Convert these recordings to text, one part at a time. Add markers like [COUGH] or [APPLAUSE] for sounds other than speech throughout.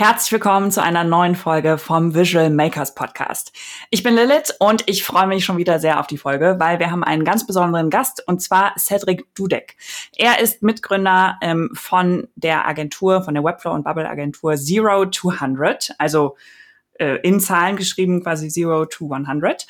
Herzlich willkommen zu einer neuen Folge vom Visual Makers Podcast. Ich bin Lilith und ich freue mich schon wieder sehr auf die Folge, weil wir haben einen ganz besonderen Gast und zwar Cedric Dudek. Er ist Mitgründer ähm, von der Agentur, von der Webflow und Bubble Agentur Zero to 100, also äh, in Zahlen geschrieben quasi Zero to 100.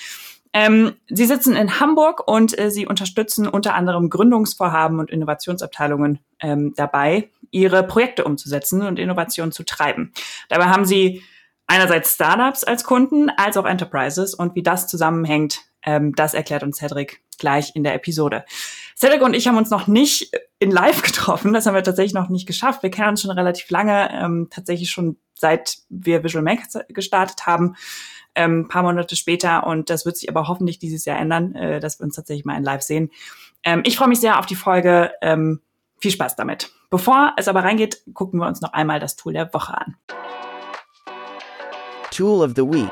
Ähm, sie sitzen in Hamburg und äh, sie unterstützen unter anderem Gründungsvorhaben und Innovationsabteilungen ähm, dabei, ihre Projekte umzusetzen und Innovationen zu treiben. Dabei haben sie einerseits Startups als Kunden, als auch Enterprises und wie das zusammenhängt, ähm, das erklärt uns Cedric gleich in der Episode. Cedric und ich haben uns noch nicht in Live getroffen, das haben wir tatsächlich noch nicht geschafft. Wir kennen uns schon relativ lange, ähm, tatsächlich schon seit wir Visual Makers gestartet haben ähm, paar Monate später. Und das wird sich aber hoffentlich dieses Jahr ändern, äh, dass wir uns tatsächlich mal in Live sehen. Ähm, ich freue mich sehr auf die Folge. Ähm, viel Spaß damit. Bevor es aber reingeht, gucken wir uns noch einmal das Tool der Woche an. Tool of the Week.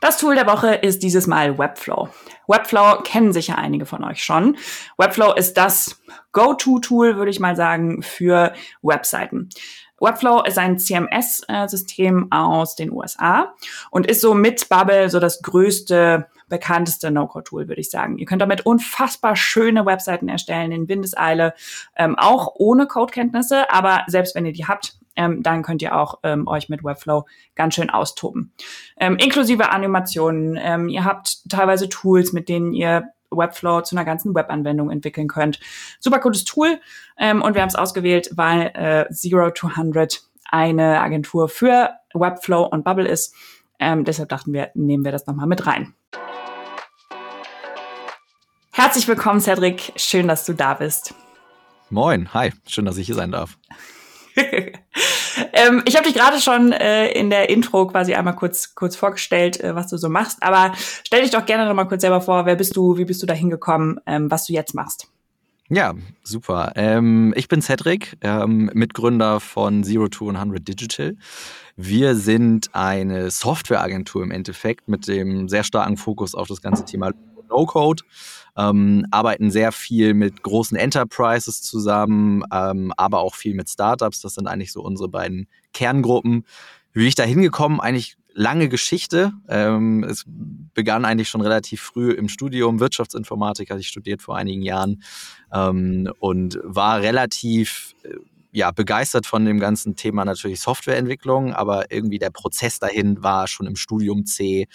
Das Tool der Woche ist dieses Mal Webflow. Webflow kennen sicher einige von euch schon. Webflow ist das Go-To-Tool, würde ich mal sagen, für Webseiten. Webflow ist ein CMS-System aus den USA und ist so mit Bubble so das größte, bekannteste No-Code-Tool, würde ich sagen. Ihr könnt damit unfassbar schöne Webseiten erstellen in Windeseile, ähm, auch ohne Codekenntnisse, aber selbst wenn ihr die habt, ähm, dann könnt ihr auch ähm, euch mit Webflow ganz schön austoben. Ähm, inklusive Animationen. Ähm, ihr habt teilweise Tools, mit denen ihr Webflow zu einer ganzen Webanwendung entwickeln könnt. Super cooles Tool ähm, und wir haben es ausgewählt, weil äh, Zero to 100 eine Agentur für Webflow und Bubble ist. Ähm, deshalb dachten wir, nehmen wir das nochmal mit rein. Herzlich willkommen, Cedric. Schön, dass du da bist. Moin, hi. Schön, dass ich hier sein darf. [LAUGHS] ähm, ich habe dich gerade schon äh, in der Intro quasi einmal kurz kurz vorgestellt, äh, was du so machst. Aber stell dich doch gerne noch mal kurz selber vor. Wer bist du? Wie bist du da hingekommen? Ähm, was du jetzt machst? Ja, super. Ähm, ich bin Cedric, ähm, Mitgründer von Zero to 100 Digital. Wir sind eine Softwareagentur im Endeffekt mit dem sehr starken Fokus auf das ganze Thema No-Code ähm, arbeiten sehr viel mit großen Enterprises zusammen, ähm, aber auch viel mit Startups. Das sind eigentlich so unsere beiden Kerngruppen. Wie ich da hingekommen? Eigentlich lange Geschichte. Ähm, es begann eigentlich schon relativ früh im Studium. Wirtschaftsinformatik hatte ich studiert vor einigen Jahren ähm, und war relativ äh, ja, begeistert von dem ganzen Thema natürlich Softwareentwicklung, aber irgendwie der Prozess dahin war schon im Studium C,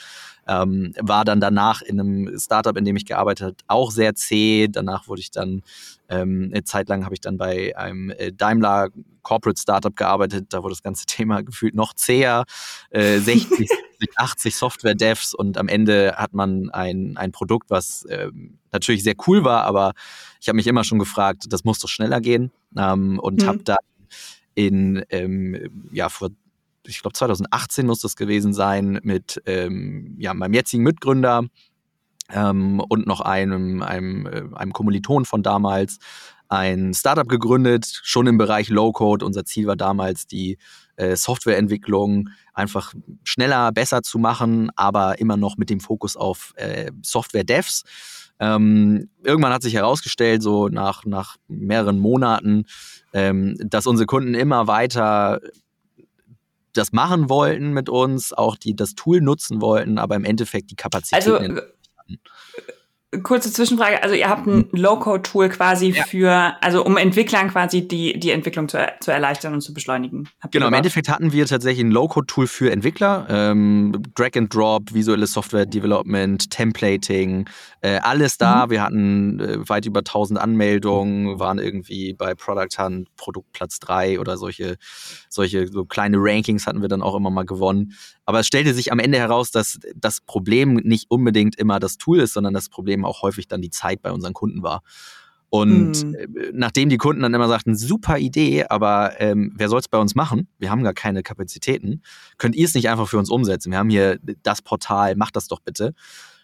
ähm, war dann danach in einem Startup, in dem ich gearbeitet habe, auch sehr zäh. Danach wurde ich dann, ähm, eine Zeit lang habe ich dann bei einem äh, Daimler Corporate Startup gearbeitet, da wurde das ganze [LAUGHS] Thema gefühlt noch zäher, äh, [LAUGHS] 60, 80 Software-Devs und am Ende hat man ein, ein Produkt, was ähm, natürlich sehr cool war, aber ich habe mich immer schon gefragt, das muss doch schneller gehen ähm, und mhm. habe dann in, ähm, ja, vor ich glaube 2018 muss das gewesen sein, mit ähm, ja, meinem jetzigen Mitgründer ähm, und noch einem, einem, äh, einem Kommiliton von damals ein Startup gegründet, schon im Bereich Low-Code. Unser Ziel war damals, die äh, Softwareentwicklung einfach schneller, besser zu machen, aber immer noch mit dem Fokus auf äh, Software-Devs. Ähm, irgendwann hat sich herausgestellt, so nach, nach mehreren Monaten, ähm, dass unsere Kunden immer weiter das machen wollten mit uns, auch die das Tool nutzen wollten, aber im Endeffekt die Kapazitäten. Also, Kurze Zwischenfrage, also ihr habt ein hm. Low-Code-Tool quasi ja. für, also um Entwicklern quasi die, die Entwicklung zu, zu erleichtern und zu beschleunigen. Habt genau, im Endeffekt hatten wir tatsächlich ein Low-Code-Tool für Entwickler, ähm, Drag and Drop, visuelle Software Development, Templating, äh, alles da. Mhm. Wir hatten äh, weit über 1000 Anmeldungen, waren irgendwie bei Product Hunt Produktplatz 3 oder solche, solche so kleine Rankings hatten wir dann auch immer mal gewonnen. Aber es stellte sich am Ende heraus, dass das Problem nicht unbedingt immer das Tool ist, sondern das Problem auch häufig dann die Zeit bei unseren Kunden war. Und hm. nachdem die Kunden dann immer sagten, super Idee, aber ähm, wer soll es bei uns machen? Wir haben gar keine Kapazitäten. Könnt ihr es nicht einfach für uns umsetzen? Wir haben hier das Portal, macht das doch bitte.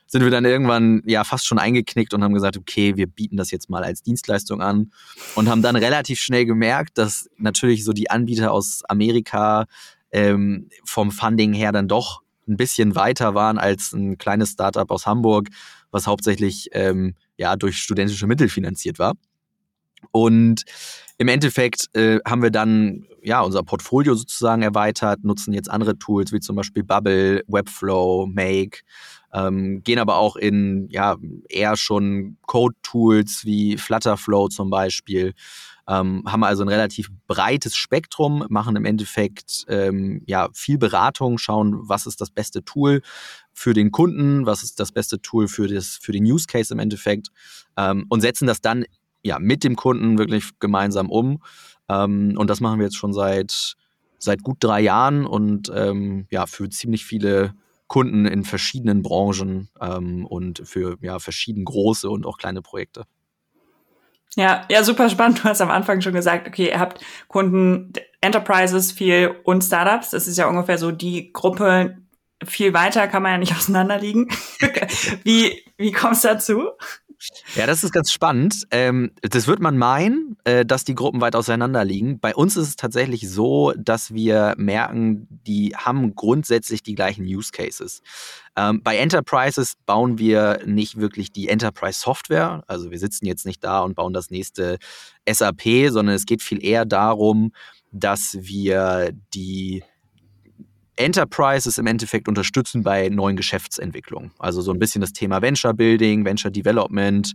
Sind wir dann irgendwann ja fast schon eingeknickt und haben gesagt, okay, wir bieten das jetzt mal als Dienstleistung an und haben dann relativ schnell gemerkt, dass natürlich so die Anbieter aus Amerika ähm, vom Funding her dann doch ein bisschen weiter waren als ein kleines Startup aus Hamburg, was hauptsächlich ähm, ja durch studentische Mittel finanziert war. Und im Endeffekt äh, haben wir dann ja, unser Portfolio sozusagen erweitert, nutzen jetzt andere Tools wie zum Beispiel Bubble, Webflow, Make, ähm, gehen aber auch in ja, eher schon Code-Tools wie Flutterflow zum Beispiel. Ähm, haben also ein relativ breites Spektrum, machen im Endeffekt ähm, ja viel Beratung, schauen, was ist das beste Tool für den Kunden, was ist das beste Tool für, das, für den Use Case im Endeffekt ähm, und setzen das dann ja mit dem Kunden wirklich gemeinsam um. Ähm, und das machen wir jetzt schon seit, seit gut drei Jahren und ähm, ja, für ziemlich viele Kunden in verschiedenen Branchen ähm, und für ja, verschieden große und auch kleine Projekte. Ja, ja, super spannend. Du hast am Anfang schon gesagt, okay, ihr habt Kunden, Enterprises viel und Startups. Das ist ja ungefähr so die Gruppe. Viel weiter kann man ja nicht [LAUGHS] auseinanderliegen. [LAUGHS] wie, wie kommst du dazu? Ja, das ist ganz spannend. Ähm, das wird man meinen, äh, dass die Gruppen weit auseinander liegen. Bei uns ist es tatsächlich so, dass wir merken, die haben grundsätzlich die gleichen Use Cases. Ähm, bei Enterprises bauen wir nicht wirklich die Enterprise Software. Also wir sitzen jetzt nicht da und bauen das nächste SAP, sondern es geht viel eher darum, dass wir die Enterprises im Endeffekt unterstützen bei neuen Geschäftsentwicklungen. Also so ein bisschen das Thema Venture Building, Venture Development.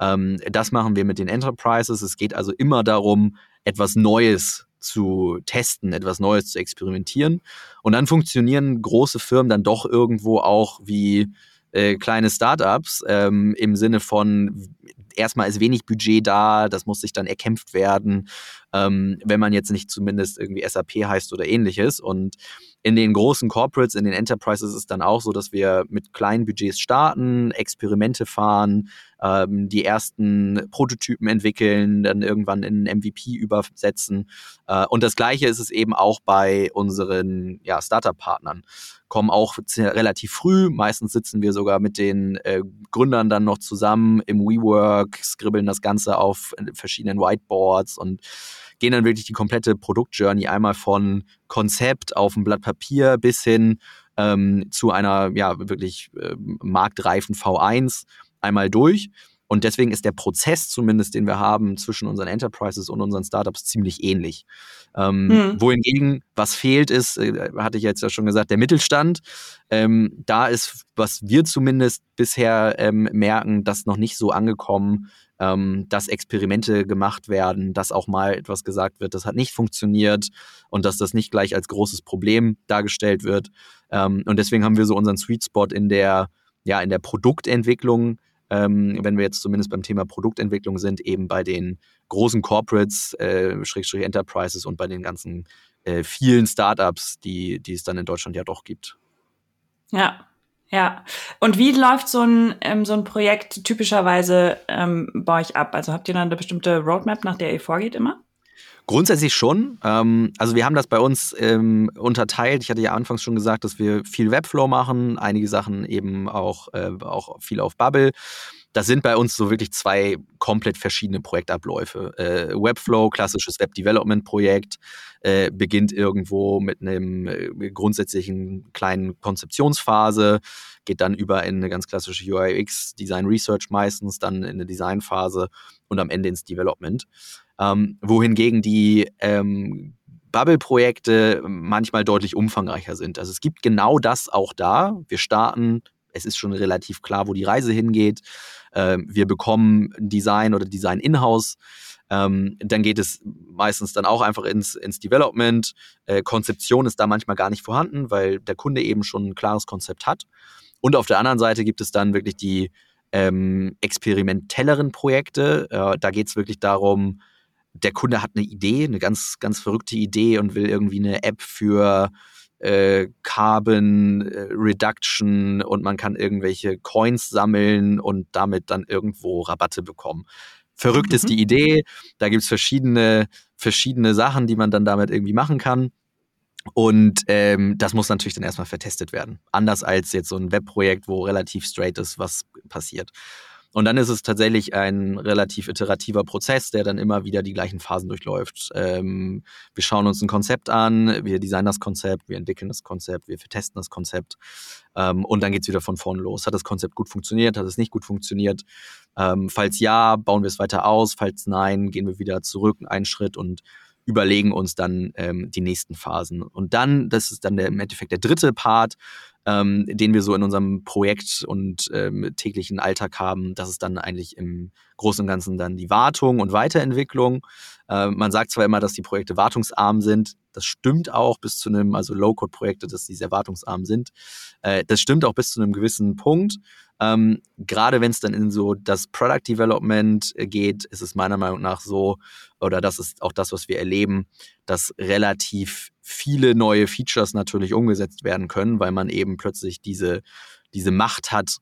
Ähm, das machen wir mit den Enterprises. Es geht also immer darum, etwas Neues zu testen, etwas Neues zu experimentieren. Und dann funktionieren große Firmen dann doch irgendwo auch wie äh, kleine Startups ähm, im Sinne von erstmal ist wenig Budget da, das muss sich dann erkämpft werden, ähm, wenn man jetzt nicht zumindest irgendwie SAP heißt oder ähnliches. Und in den großen Corporates, in den Enterprises ist es dann auch so, dass wir mit kleinen Budgets starten, Experimente fahren, ähm, die ersten Prototypen entwickeln, dann irgendwann in MVP übersetzen. Äh, und das Gleiche ist es eben auch bei unseren ja, Startup-Partnern. Kommen auch relativ früh, meistens sitzen wir sogar mit den äh, Gründern dann noch zusammen im WeWork, skribbeln das Ganze auf verschiedenen Whiteboards und gehen dann wirklich die komplette Produktjourney einmal von Konzept auf ein Blatt Papier bis hin ähm, zu einer ja wirklich äh, marktreifen V1 einmal durch. Und deswegen ist der Prozess zumindest, den wir haben zwischen unseren Enterprises und unseren Startups ziemlich ähnlich. Ähm, hm. Wohingegen, was fehlt, ist, äh, hatte ich jetzt ja schon gesagt, der Mittelstand. Ähm, da ist, was wir zumindest bisher ähm, merken, das noch nicht so angekommen, ähm, dass Experimente gemacht werden, dass auch mal etwas gesagt wird, das hat nicht funktioniert und dass das nicht gleich als großes Problem dargestellt wird. Ähm, und deswegen haben wir so unseren Sweet Spot in der, ja, in der Produktentwicklung, ähm, wenn wir jetzt zumindest beim Thema Produktentwicklung sind, eben bei den großen Corporates, äh, Schrägstrich Enterprises und bei den ganzen äh, vielen Startups, die, die es dann in Deutschland ja doch gibt. Ja, ja. Und wie läuft so ein, ähm, so ein Projekt typischerweise ähm, bei euch ab? Also habt ihr dann eine bestimmte Roadmap, nach der ihr vorgeht immer? Grundsätzlich schon. Ähm, also wir haben das bei uns ähm, unterteilt. Ich hatte ja anfangs schon gesagt, dass wir viel Webflow machen, einige Sachen eben auch, äh, auch viel auf Bubble. Das sind bei uns so wirklich zwei komplett verschiedene Projektabläufe. Äh, Webflow, klassisches Web-Development-Projekt, äh, beginnt irgendwo mit einem grundsätzlichen kleinen Konzeptionsphase, geht dann über in eine ganz klassische UI-UX, Design Research meistens, dann in eine Designphase und am Ende ins Development. Ähm, wohingegen die ähm, Bubble-Projekte manchmal deutlich umfangreicher sind. Also es gibt genau das auch da. Wir starten, es ist schon relativ klar, wo die Reise hingeht. Ähm, wir bekommen Design oder Design in-house. Ähm, dann geht es meistens dann auch einfach ins, ins Development. Äh, Konzeption ist da manchmal gar nicht vorhanden, weil der Kunde eben schon ein klares Konzept hat. Und auf der anderen Seite gibt es dann wirklich die ähm, experimentelleren Projekte. Äh, da geht es wirklich darum, der Kunde hat eine Idee, eine ganz, ganz verrückte Idee und will irgendwie eine App für äh, Carbon äh, Reduction und man kann irgendwelche Coins sammeln und damit dann irgendwo Rabatte bekommen. Verrückt mhm. ist die Idee. Da gibt es verschiedene, verschiedene Sachen, die man dann damit irgendwie machen kann. Und ähm, das muss natürlich dann erstmal vertestet werden. Anders als jetzt so ein Webprojekt, wo relativ straight ist, was passiert. Und dann ist es tatsächlich ein relativ iterativer Prozess, der dann immer wieder die gleichen Phasen durchläuft. Ähm, wir schauen uns ein Konzept an, wir designen das Konzept, wir entwickeln das Konzept, wir testen das Konzept ähm, und dann geht es wieder von vorne los. Hat das Konzept gut funktioniert, hat es nicht gut funktioniert? Ähm, falls ja, bauen wir es weiter aus, falls nein, gehen wir wieder zurück einen Schritt und überlegen uns dann ähm, die nächsten Phasen. Und dann, das ist dann der, im Endeffekt der dritte Part, ähm, den wir so in unserem Projekt und ähm, täglichen Alltag haben. Das ist dann eigentlich im Großen und Ganzen dann die Wartung und Weiterentwicklung. Äh, man sagt zwar immer, dass die Projekte wartungsarm sind. Das stimmt auch bis zu einem, also Low-Code-Projekte, dass die sehr wartungsarm sind. Äh, das stimmt auch bis zu einem gewissen Punkt. Ähm, Gerade wenn es dann in so das Product Development äh, geht, ist es meiner Meinung nach so, oder das ist auch das, was wir erleben, dass relativ viele neue Features natürlich umgesetzt werden können, weil man eben plötzlich diese, diese Macht hat,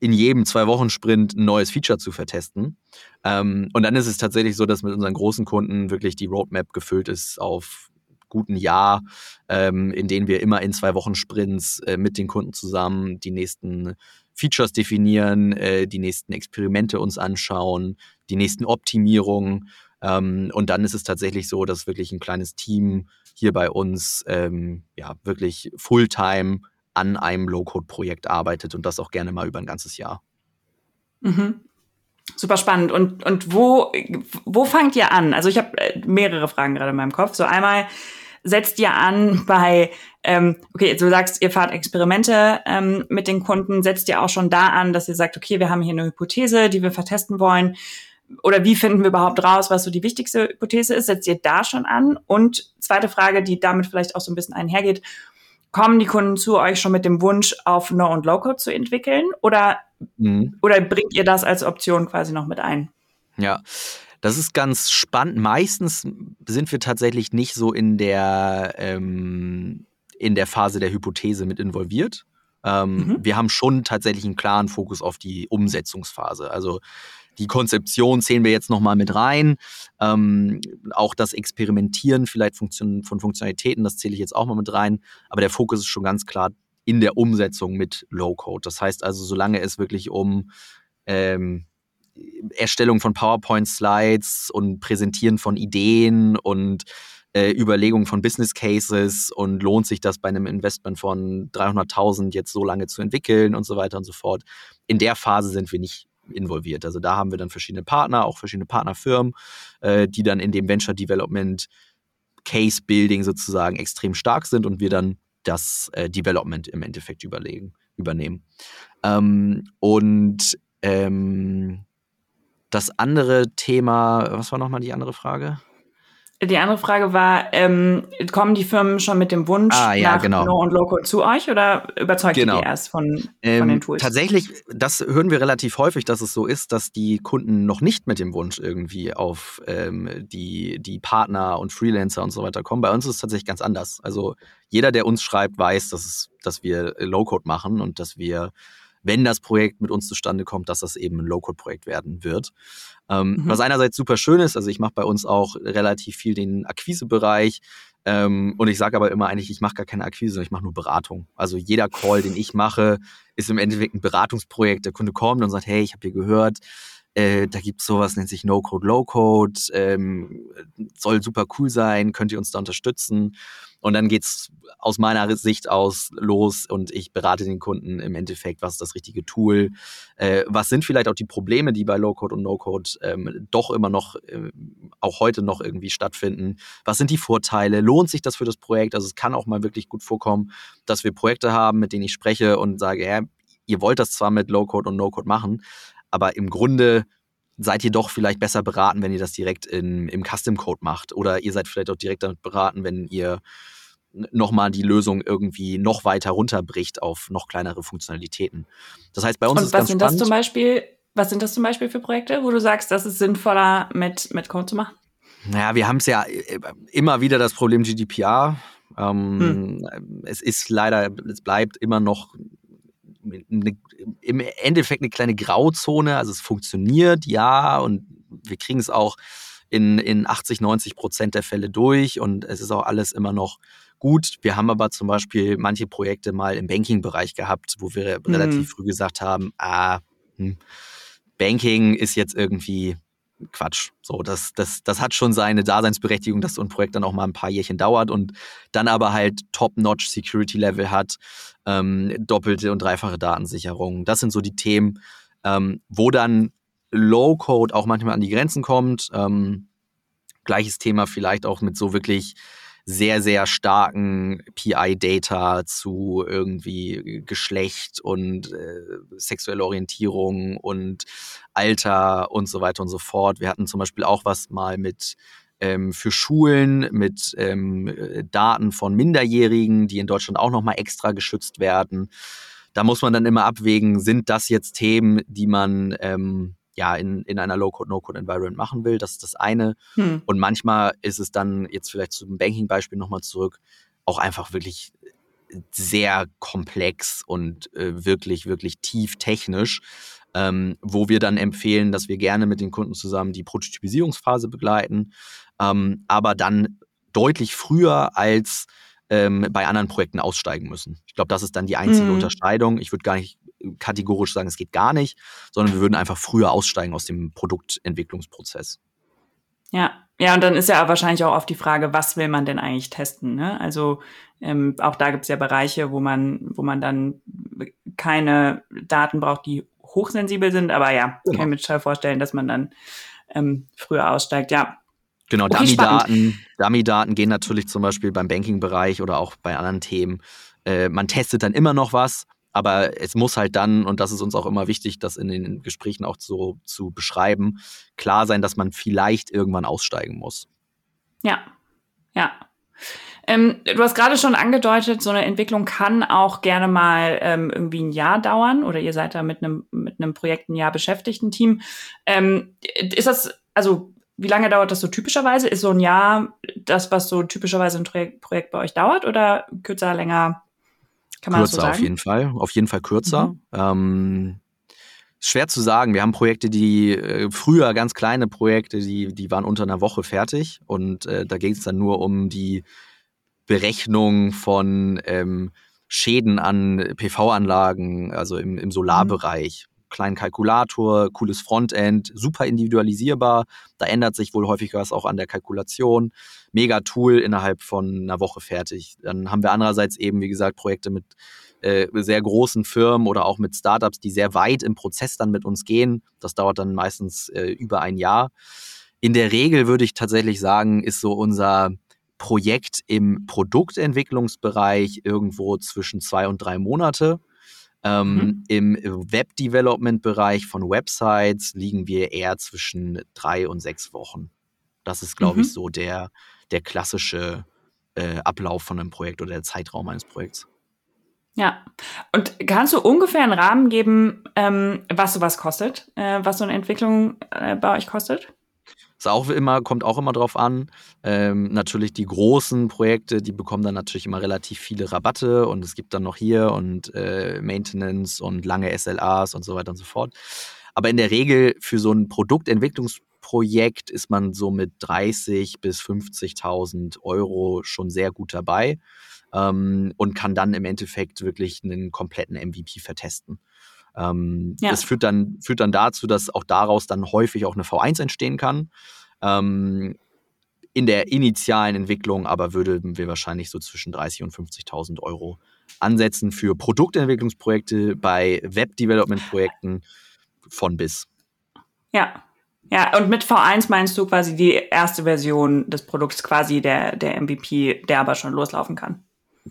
in jedem Zwei-Wochen-Sprint ein neues Feature zu vertesten. Ähm, und dann ist es tatsächlich so, dass mit unseren großen Kunden wirklich die Roadmap gefüllt ist auf guten Jahr, ähm, in denen wir immer in Zwei-Wochen-Sprints äh, mit den Kunden zusammen die nächsten Features definieren, äh, die nächsten Experimente uns anschauen, die nächsten Optimierungen. Ähm, und dann ist es tatsächlich so, dass wirklich ein kleines Team hier bei uns ähm, ja wirklich Fulltime an einem Low-Code-Projekt arbeitet und das auch gerne mal über ein ganzes Jahr. Mhm. Super spannend. Und, und wo, wo fangt ihr an? Also ich habe äh, mehrere Fragen gerade in meinem Kopf. So einmal, setzt ihr an bei, ähm, okay, du sagst, ihr fahrt Experimente ähm, mit den Kunden, setzt ihr auch schon da an, dass ihr sagt, okay, wir haben hier eine Hypothese, die wir vertesten wollen. Oder wie finden wir überhaupt raus, was so die wichtigste Hypothese ist? Setzt ihr da schon an? Und zweite Frage, die damit vielleicht auch so ein bisschen einhergeht, kommen die Kunden zu euch schon mit dem Wunsch, auf No- und Low-Code zu entwickeln? Oder, mhm. oder bringt ihr das als Option quasi noch mit ein? Ja, das ist ganz spannend. Meistens sind wir tatsächlich nicht so in der, ähm, in der Phase der Hypothese mit involviert. Ähm, mhm. Wir haben schon tatsächlich einen klaren Fokus auf die Umsetzungsphase. Also die Konzeption zählen wir jetzt nochmal mit rein. Ähm, auch das Experimentieren vielleicht Funktion, von Funktionalitäten, das zähle ich jetzt auch mal mit rein. Aber der Fokus ist schon ganz klar in der Umsetzung mit Low-Code. Das heißt also, solange es wirklich um ähm, Erstellung von PowerPoint-Slides und Präsentieren von Ideen und äh, Überlegung von Business Cases und lohnt sich das bei einem Investment von 300.000 jetzt so lange zu entwickeln und so weiter und so fort. In der Phase sind wir nicht involviert. Also da haben wir dann verschiedene Partner, auch verschiedene Partnerfirmen, äh, die dann in dem Venture Development Case Building sozusagen extrem stark sind und wir dann das äh, Development im Endeffekt überlegen, übernehmen. Ähm, und ähm, das andere Thema, was war nochmal die andere Frage? Die andere Frage war, ähm, kommen die Firmen schon mit dem Wunsch ah, ja, nach genau. No und Local zu euch oder überzeugt genau. ihr die erst von, ähm, von den Tools? Tatsächlich, das hören wir relativ häufig, dass es so ist, dass die Kunden noch nicht mit dem Wunsch irgendwie auf ähm, die, die Partner und Freelancer und so weiter kommen. Bei uns ist es tatsächlich ganz anders. Also jeder, der uns schreibt, weiß, dass, es, dass wir Low-Code machen und dass wir wenn das Projekt mit uns zustande kommt, dass das eben ein Low-Code-Projekt werden wird. Ähm, mhm. Was einerseits super schön ist, also ich mache bei uns auch relativ viel den Akquisebereich. Ähm, und ich sage aber immer eigentlich, ich mache gar keine Akquise, sondern ich mache nur Beratung. Also jeder Call, den ich mache, ist im Endeffekt ein Beratungsprojekt. Der Kunde kommt und sagt, hey, ich habe hier gehört, äh, da gibt es sowas, nennt sich No-Code, Low-Code, ähm, soll super cool sein, könnt ihr uns da unterstützen? Und dann geht es aus meiner Sicht aus los und ich berate den Kunden im Endeffekt, was ist das richtige Tool, äh, was sind vielleicht auch die Probleme, die bei Low-Code und No-Code ähm, doch immer noch, äh, auch heute noch irgendwie stattfinden, was sind die Vorteile, lohnt sich das für das Projekt, also es kann auch mal wirklich gut vorkommen, dass wir Projekte haben, mit denen ich spreche und sage, ja, ihr wollt das zwar mit Low-Code und No-Code machen, aber im Grunde seid ihr doch vielleicht besser beraten, wenn ihr das direkt in, im Custom Code macht. Oder ihr seid vielleicht auch direkt damit beraten, wenn ihr nochmal die Lösung irgendwie noch weiter runterbricht auf noch kleinere Funktionalitäten. Das heißt, bei uns Und ist was ganz sind spannend. das zum Beispiel? Was sind das zum Beispiel für Projekte, wo du sagst, das ist sinnvoller mit, mit Code zu machen? Naja, wir haben es ja äh, immer wieder das Problem GDPR. Ähm, hm. Es ist leider, es bleibt immer noch eine, im Endeffekt eine kleine Grauzone. Also es funktioniert, ja, und wir kriegen es auch in, in 80, 90 Prozent der Fälle durch und es ist auch alles immer noch gut. Wir haben aber zum Beispiel manche Projekte mal im Banking-Bereich gehabt, wo wir mhm. relativ früh gesagt haben, ah, hm, Banking ist jetzt irgendwie Quatsch. So, das, das, das hat schon seine Daseinsberechtigung, dass so ein Projekt dann auch mal ein paar Jährchen dauert und dann aber halt Top-Notch Security Level hat, ähm, doppelte und dreifache Datensicherung. Das sind so die Themen, ähm, wo dann Low-Code auch manchmal an die Grenzen kommt. Ähm, Gleiches Thema vielleicht auch mit so wirklich sehr, sehr starken PI-Data zu irgendwie Geschlecht und äh, sexuelle Orientierung und Alter und so weiter und so fort. Wir hatten zum Beispiel auch was mal mit ähm, für Schulen mit ähm, Daten von Minderjährigen, die in Deutschland auch nochmal extra geschützt werden. Da muss man dann immer abwägen, sind das jetzt Themen, die man ähm, ja, in, in einer Low-Code, No-Code-Environment machen will. Das ist das eine. Hm. Und manchmal ist es dann, jetzt vielleicht zum Banking-Beispiel nochmal zurück, auch einfach wirklich sehr komplex und äh, wirklich, wirklich tief technisch, ähm, wo wir dann empfehlen, dass wir gerne mit den Kunden zusammen die Prototypisierungsphase begleiten, ähm, aber dann deutlich früher als ähm, bei anderen Projekten aussteigen müssen. Ich glaube, das ist dann die einzige mhm. Unterscheidung. Ich würde gar nicht kategorisch sagen, es geht gar nicht, sondern wir würden einfach früher aussteigen aus dem Produktentwicklungsprozess. Ja, ja, und dann ist ja wahrscheinlich auch oft die Frage, was will man denn eigentlich testen? Ne? Also ähm, auch da gibt es ja Bereiche, wo man, wo man dann keine Daten braucht, die hochsensibel sind, aber ja, genau. kann ich mir total vorstellen, dass man dann ähm, früher aussteigt, ja. Genau, okay, Dummy-Daten Dummy -Daten gehen natürlich zum Beispiel beim Banking-Bereich oder auch bei anderen Themen. Äh, man testet dann immer noch was, aber es muss halt dann, und das ist uns auch immer wichtig, das in den Gesprächen auch so zu beschreiben, klar sein, dass man vielleicht irgendwann aussteigen muss. Ja, ja. Ähm, du hast gerade schon angedeutet, so eine Entwicklung kann auch gerne mal ähm, irgendwie ein Jahr dauern oder ihr seid da mit einem mit einem Projekt ein Jahr beschäftigt, ein Team. Ähm, ist das, also wie lange dauert das so typischerweise? Ist so ein Jahr das, was so typischerweise ein Projekt bei euch dauert oder kürzer, länger? Kann man kürzer so sagen? auf jeden Fall, auf jeden Fall kürzer. Mhm. Ähm, schwer zu sagen. Wir haben Projekte, die äh, früher ganz kleine Projekte, die, die waren unter einer Woche fertig und äh, da ging es dann nur um die Berechnung von ähm, Schäden an PV-Anlagen, also im, im Solarbereich. Mhm. Kleinen Kalkulator, cooles Frontend, super individualisierbar. Da ändert sich wohl häufig was auch an der Kalkulation. Mega Tool innerhalb von einer Woche fertig. Dann haben wir andererseits eben, wie gesagt, Projekte mit äh, sehr großen Firmen oder auch mit Startups, die sehr weit im Prozess dann mit uns gehen. Das dauert dann meistens äh, über ein Jahr. In der Regel würde ich tatsächlich sagen, ist so unser Projekt im Produktentwicklungsbereich irgendwo zwischen zwei und drei Monate. Ähm, mhm. Im Web-Development-Bereich von Websites liegen wir eher zwischen drei und sechs Wochen. Das ist, glaube mhm. ich, so der, der klassische äh, Ablauf von einem Projekt oder der Zeitraum eines Projekts. Ja, und kannst du ungefähr einen Rahmen geben, ähm, was sowas kostet, äh, was so eine Entwicklung äh, bei euch kostet? Ist auch immer, kommt auch immer drauf an. Ähm, natürlich die großen Projekte, die bekommen dann natürlich immer relativ viele Rabatte und es gibt dann noch hier und äh, Maintenance und lange SLAs und so weiter und so fort. Aber in der Regel für so ein Produktentwicklungsprojekt ist man so mit 30 bis 50.000 Euro schon sehr gut dabei ähm, und kann dann im Endeffekt wirklich einen kompletten MVP vertesten. Ähm, ja. Das führt dann, führt dann dazu, dass auch daraus dann häufig auch eine V1 entstehen kann. Ähm, in der initialen Entwicklung aber würden wir wahrscheinlich so zwischen 30 und 50.000 Euro ansetzen für Produktentwicklungsprojekte, bei Web-Development-Projekten von bis. Ja, ja, und mit V1 meinst du quasi die erste Version des Produkts, quasi der, der MVP, der aber schon loslaufen kann.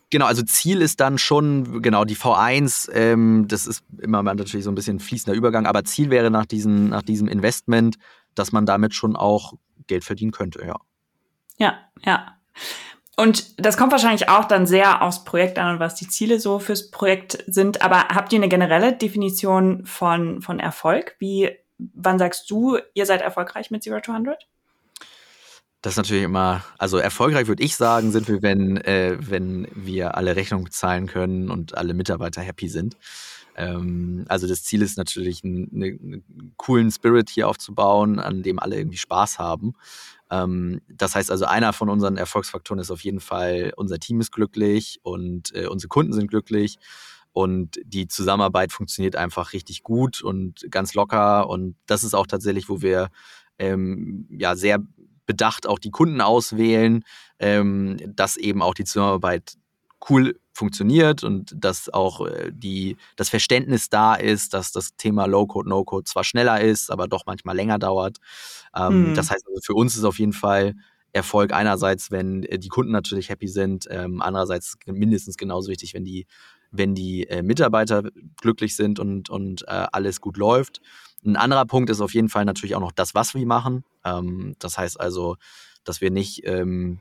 Genau, also Ziel ist dann schon, genau, die V1, ähm, das ist immer natürlich so ein bisschen fließender Übergang, aber Ziel wäre nach, diesen, nach diesem Investment, dass man damit schon auch Geld verdienen könnte, ja. Ja, ja. Und das kommt wahrscheinlich auch dann sehr aufs Projekt an und was die Ziele so fürs Projekt sind. Aber habt ihr eine generelle Definition von, von Erfolg? Wie, wann sagst du, ihr seid erfolgreich mit Zero to 100? Das ist natürlich immer, also erfolgreich würde ich sagen, sind wir, wenn, äh, wenn wir alle Rechnungen bezahlen können und alle Mitarbeiter happy sind. Ähm, also das Ziel ist natürlich, einen, einen, coolen Spirit hier aufzubauen, an dem alle irgendwie Spaß haben. Ähm, das heißt also, einer von unseren Erfolgsfaktoren ist auf jeden Fall, unser Team ist glücklich und äh, unsere Kunden sind glücklich. Und die Zusammenarbeit funktioniert einfach richtig gut und ganz locker. Und das ist auch tatsächlich, wo wir ähm, ja sehr bedacht auch die Kunden auswählen, ähm, dass eben auch die Zusammenarbeit cool funktioniert und dass auch äh, die, das Verständnis da ist, dass das Thema Low-Code, No-Code zwar schneller ist, aber doch manchmal länger dauert. Ähm, mhm. Das heißt, also für uns ist auf jeden Fall Erfolg einerseits, wenn äh, die Kunden natürlich happy sind, ähm, andererseits mindestens genauso wichtig, wenn die, wenn die äh, Mitarbeiter glücklich sind und, und äh, alles gut läuft. Ein anderer Punkt ist auf jeden Fall natürlich auch noch das, was wir machen. Ähm, das heißt also, dass wir nicht ähm,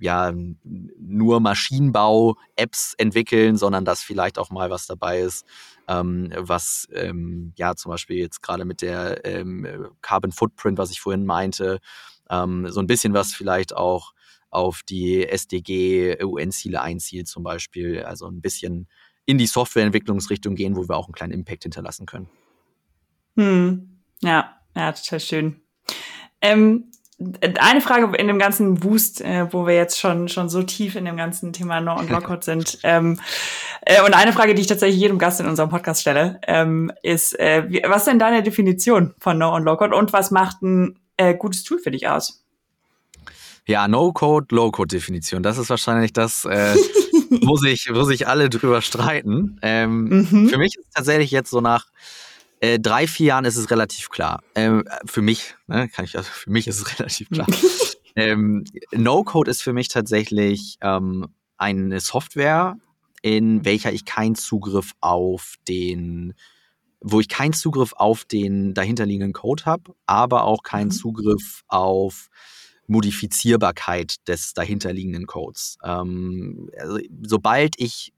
ja, nur Maschinenbau-Apps entwickeln, sondern dass vielleicht auch mal was dabei ist, ähm, was ähm, ja zum Beispiel jetzt gerade mit der ähm, Carbon Footprint, was ich vorhin meinte, ähm, so ein bisschen was vielleicht auch auf die SDG-UN-Ziele einzielt zum Beispiel. Also ein bisschen in die Softwareentwicklungsrichtung gehen, wo wir auch einen kleinen Impact hinterlassen können. Hm. Ja, ja, total schön. Ähm, eine Frage in dem ganzen Wust, äh, wo wir jetzt schon schon so tief in dem ganzen Thema No und Lockout sind. [LAUGHS] Ähm, äh, und eine Frage, die ich tatsächlich jedem Gast in unserem Podcast stelle, ähm, ist, äh, wie, was ist denn deine Definition von No und Lockout und was macht ein äh, gutes Tool für dich aus? Ja, No-Code, Low-Code-Definition. Das ist wahrscheinlich das, äh, [LAUGHS] wo, sich, wo sich alle drüber streiten. Ähm, mhm. Für mich ist es tatsächlich jetzt so nach äh, drei, vier Jahren ist es relativ klar. Ähm, für mich, ne, kann ich, also für mich ist es [LAUGHS] relativ klar. [LAUGHS] ähm, No-Code ist für mich tatsächlich ähm, eine Software, in welcher ich keinen Zugriff auf den, wo ich keinen Zugriff auf den dahinterliegenden Code habe, aber auch keinen mhm. Zugriff auf Modifizierbarkeit des dahinterliegenden Codes. Ähm, also, sobald ich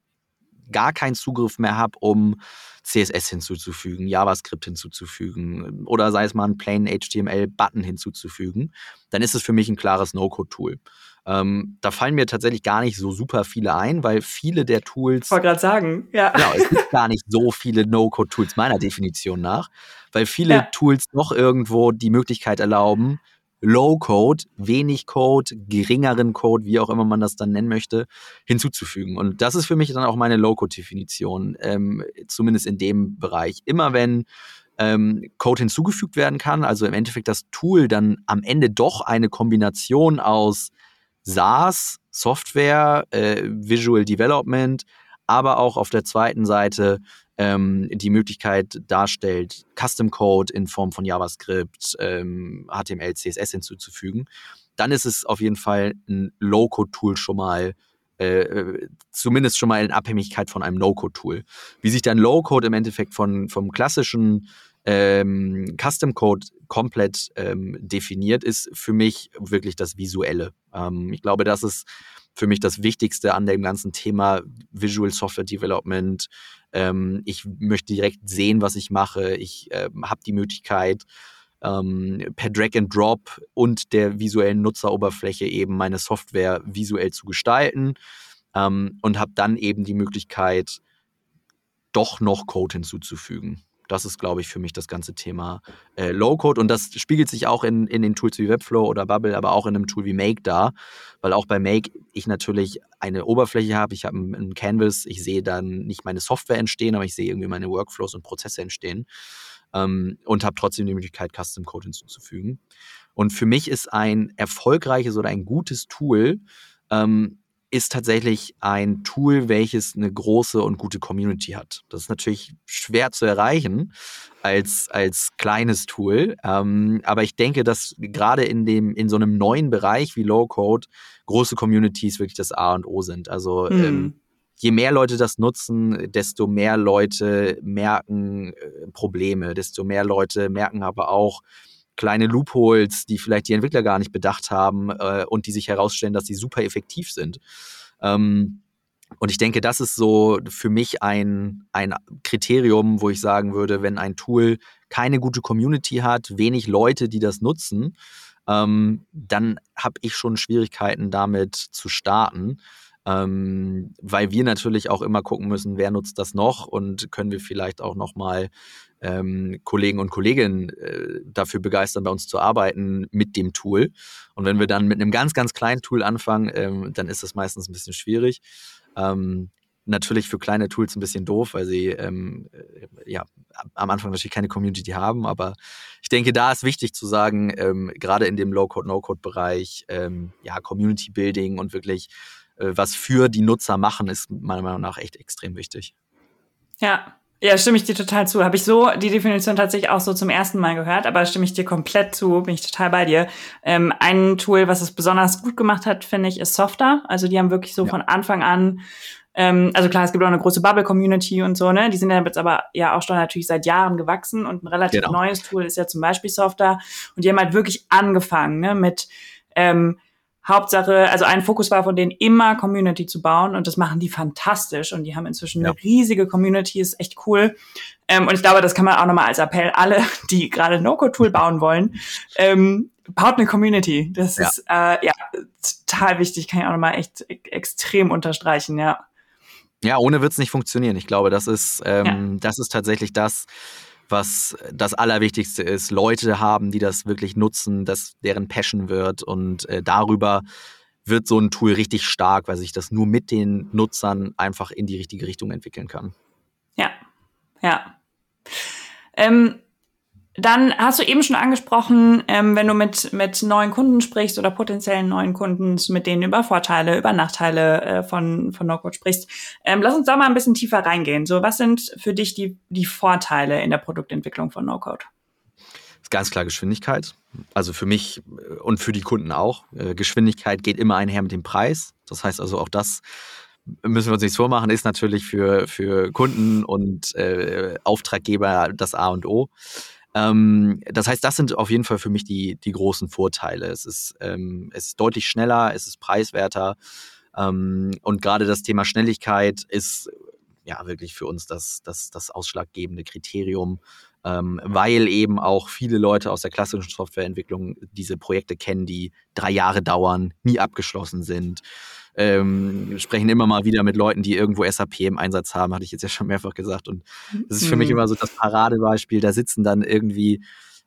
gar keinen Zugriff mehr habe, um CSS hinzuzufügen, JavaScript hinzuzufügen oder sei es mal einen plain HTML-Button hinzuzufügen, dann ist es für mich ein klares No-Code-Tool. Ähm, da fallen mir tatsächlich gar nicht so super viele ein, weil viele der Tools. Ich wollte gerade sagen, ja. Genau, es gibt gar nicht so viele No-Code-Tools meiner Definition nach, weil viele ja. Tools noch irgendwo die Möglichkeit erlauben, Low-Code, wenig Code, geringeren Code, wie auch immer man das dann nennen möchte, hinzuzufügen. Und das ist für mich dann auch meine Low-Code-Definition, ähm, zumindest in dem Bereich. Immer wenn ähm, Code hinzugefügt werden kann, also im Endeffekt das Tool dann am Ende doch eine Kombination aus SaaS, Software, äh, Visual Development, aber auch auf der zweiten Seite ähm, die Möglichkeit darstellt, Custom Code in Form von JavaScript, ähm, HTML, CSS hinzuzufügen, dann ist es auf jeden Fall ein Low-Code-Tool schon mal, äh, zumindest schon mal in Abhängigkeit von einem No-Code-Tool. Wie sich dann Low-Code im Endeffekt von, vom klassischen ähm, Custom Code komplett ähm, definiert, ist für mich wirklich das Visuelle. Ähm, ich glaube, das ist für mich das Wichtigste an dem ganzen Thema Visual Software Development. Ähm, ich möchte direkt sehen, was ich mache. Ich ähm, habe die Möglichkeit, ähm, per Drag and Drop und der visuellen Nutzeroberfläche eben meine Software visuell zu gestalten ähm, und habe dann eben die Möglichkeit, doch noch Code hinzuzufügen. Das ist, glaube ich, für mich das ganze Thema äh, Low-Code. Und das spiegelt sich auch in, in den Tools wie Webflow oder Bubble, aber auch in einem Tool wie Make da. Weil auch bei Make ich natürlich eine Oberfläche habe. Ich habe ein Canvas. Ich sehe dann nicht meine Software entstehen, aber ich sehe irgendwie meine Workflows und Prozesse entstehen. Ähm, und habe trotzdem die Möglichkeit, Custom Code hinzuzufügen. Und für mich ist ein erfolgreiches oder ein gutes Tool, ähm, ist tatsächlich ein Tool, welches eine große und gute Community hat. Das ist natürlich schwer zu erreichen als, als kleines Tool. Ähm, aber ich denke, dass gerade in dem, in so einem neuen Bereich wie Low Code große Communities wirklich das A und O sind. Also mhm. ähm, je mehr Leute das nutzen, desto mehr Leute merken äh, Probleme, desto mehr Leute merken aber auch, kleine Loopholes, die vielleicht die Entwickler gar nicht bedacht haben äh, und die sich herausstellen, dass sie super effektiv sind. Ähm, und ich denke, das ist so für mich ein, ein Kriterium, wo ich sagen würde, wenn ein Tool keine gute Community hat, wenig Leute, die das nutzen, ähm, dann habe ich schon Schwierigkeiten damit zu starten. Ähm, weil wir natürlich auch immer gucken müssen, wer nutzt das noch und können wir vielleicht auch nochmal ähm, Kollegen und Kolleginnen äh, dafür begeistern, bei uns zu arbeiten mit dem Tool. Und wenn wir dann mit einem ganz, ganz kleinen Tool anfangen, ähm, dann ist das meistens ein bisschen schwierig. Ähm, natürlich für kleine Tools ein bisschen doof, weil sie ähm, äh, ja am Anfang natürlich keine Community haben, aber ich denke, da ist wichtig zu sagen, ähm, gerade in dem Low-Code, No-Code-Bereich, ähm, ja, Community-Building und wirklich was für die Nutzer machen, ist meiner Meinung nach echt extrem wichtig. Ja, ja, stimme ich dir total zu. Habe ich so die Definition tatsächlich auch so zum ersten Mal gehört, aber stimme ich dir komplett zu, bin ich total bei dir. Ähm, ein Tool, was es besonders gut gemacht hat, finde ich, ist Softer. Also die haben wirklich so ja. von Anfang an ähm, also klar, es gibt auch eine große Bubble-Community und so, ne? Die sind ja jetzt aber ja auch schon natürlich seit Jahren gewachsen und ein relativ genau. neues Tool ist ja zum Beispiel Softer. Und die haben halt wirklich angefangen, ne, mit ähm, Hauptsache, also ein Fokus war von denen immer Community zu bauen und das machen die fantastisch und die haben inzwischen ja. eine riesige Community, ist echt cool. Ähm, und ich glaube, das kann man auch nochmal als Appell alle, [LAUGHS] die gerade No-Code-Tool bauen wollen, ähm, baut eine Community. Das ja. ist äh, ja total wichtig, kann ich auch nochmal echt extrem unterstreichen, ja. Ja, ohne wird's nicht funktionieren. Ich glaube, das ist, ähm, ja. das ist tatsächlich das, was das Allerwichtigste ist. Leute haben, die das wirklich nutzen, dass deren Passion wird und äh, darüber wird so ein Tool richtig stark, weil sich das nur mit den Nutzern einfach in die richtige Richtung entwickeln kann. Ja, ja. Ähm, dann hast du eben schon angesprochen, ähm, wenn du mit, mit neuen Kunden sprichst oder potenziellen neuen Kunden, mit denen über Vorteile, über Nachteile äh, von, von No-Code sprichst. Ähm, lass uns da mal ein bisschen tiefer reingehen. So, was sind für dich die, die Vorteile in der Produktentwicklung von No-Code? Ganz klar Geschwindigkeit. Also für mich äh, und für die Kunden auch. Äh, Geschwindigkeit geht immer einher mit dem Preis. Das heißt also auch das müssen wir uns nichts vormachen, ist natürlich für, für Kunden und äh, Auftraggeber das A und O. Ähm, das heißt, das sind auf jeden Fall für mich die, die großen Vorteile. Es ist, ähm, es ist deutlich schneller, es ist preiswerter. Ähm, und gerade das Thema Schnelligkeit ist ja wirklich für uns das, das, das ausschlaggebende Kriterium, ähm, weil eben auch viele Leute aus der klassischen Softwareentwicklung diese Projekte kennen, die drei Jahre dauern, nie abgeschlossen sind ähm, sprechen immer mal wieder mit Leuten, die irgendwo SAP im Einsatz haben, hatte ich jetzt ja schon mehrfach gesagt. Und das ist für mhm. mich immer so das Paradebeispiel. Da sitzen dann irgendwie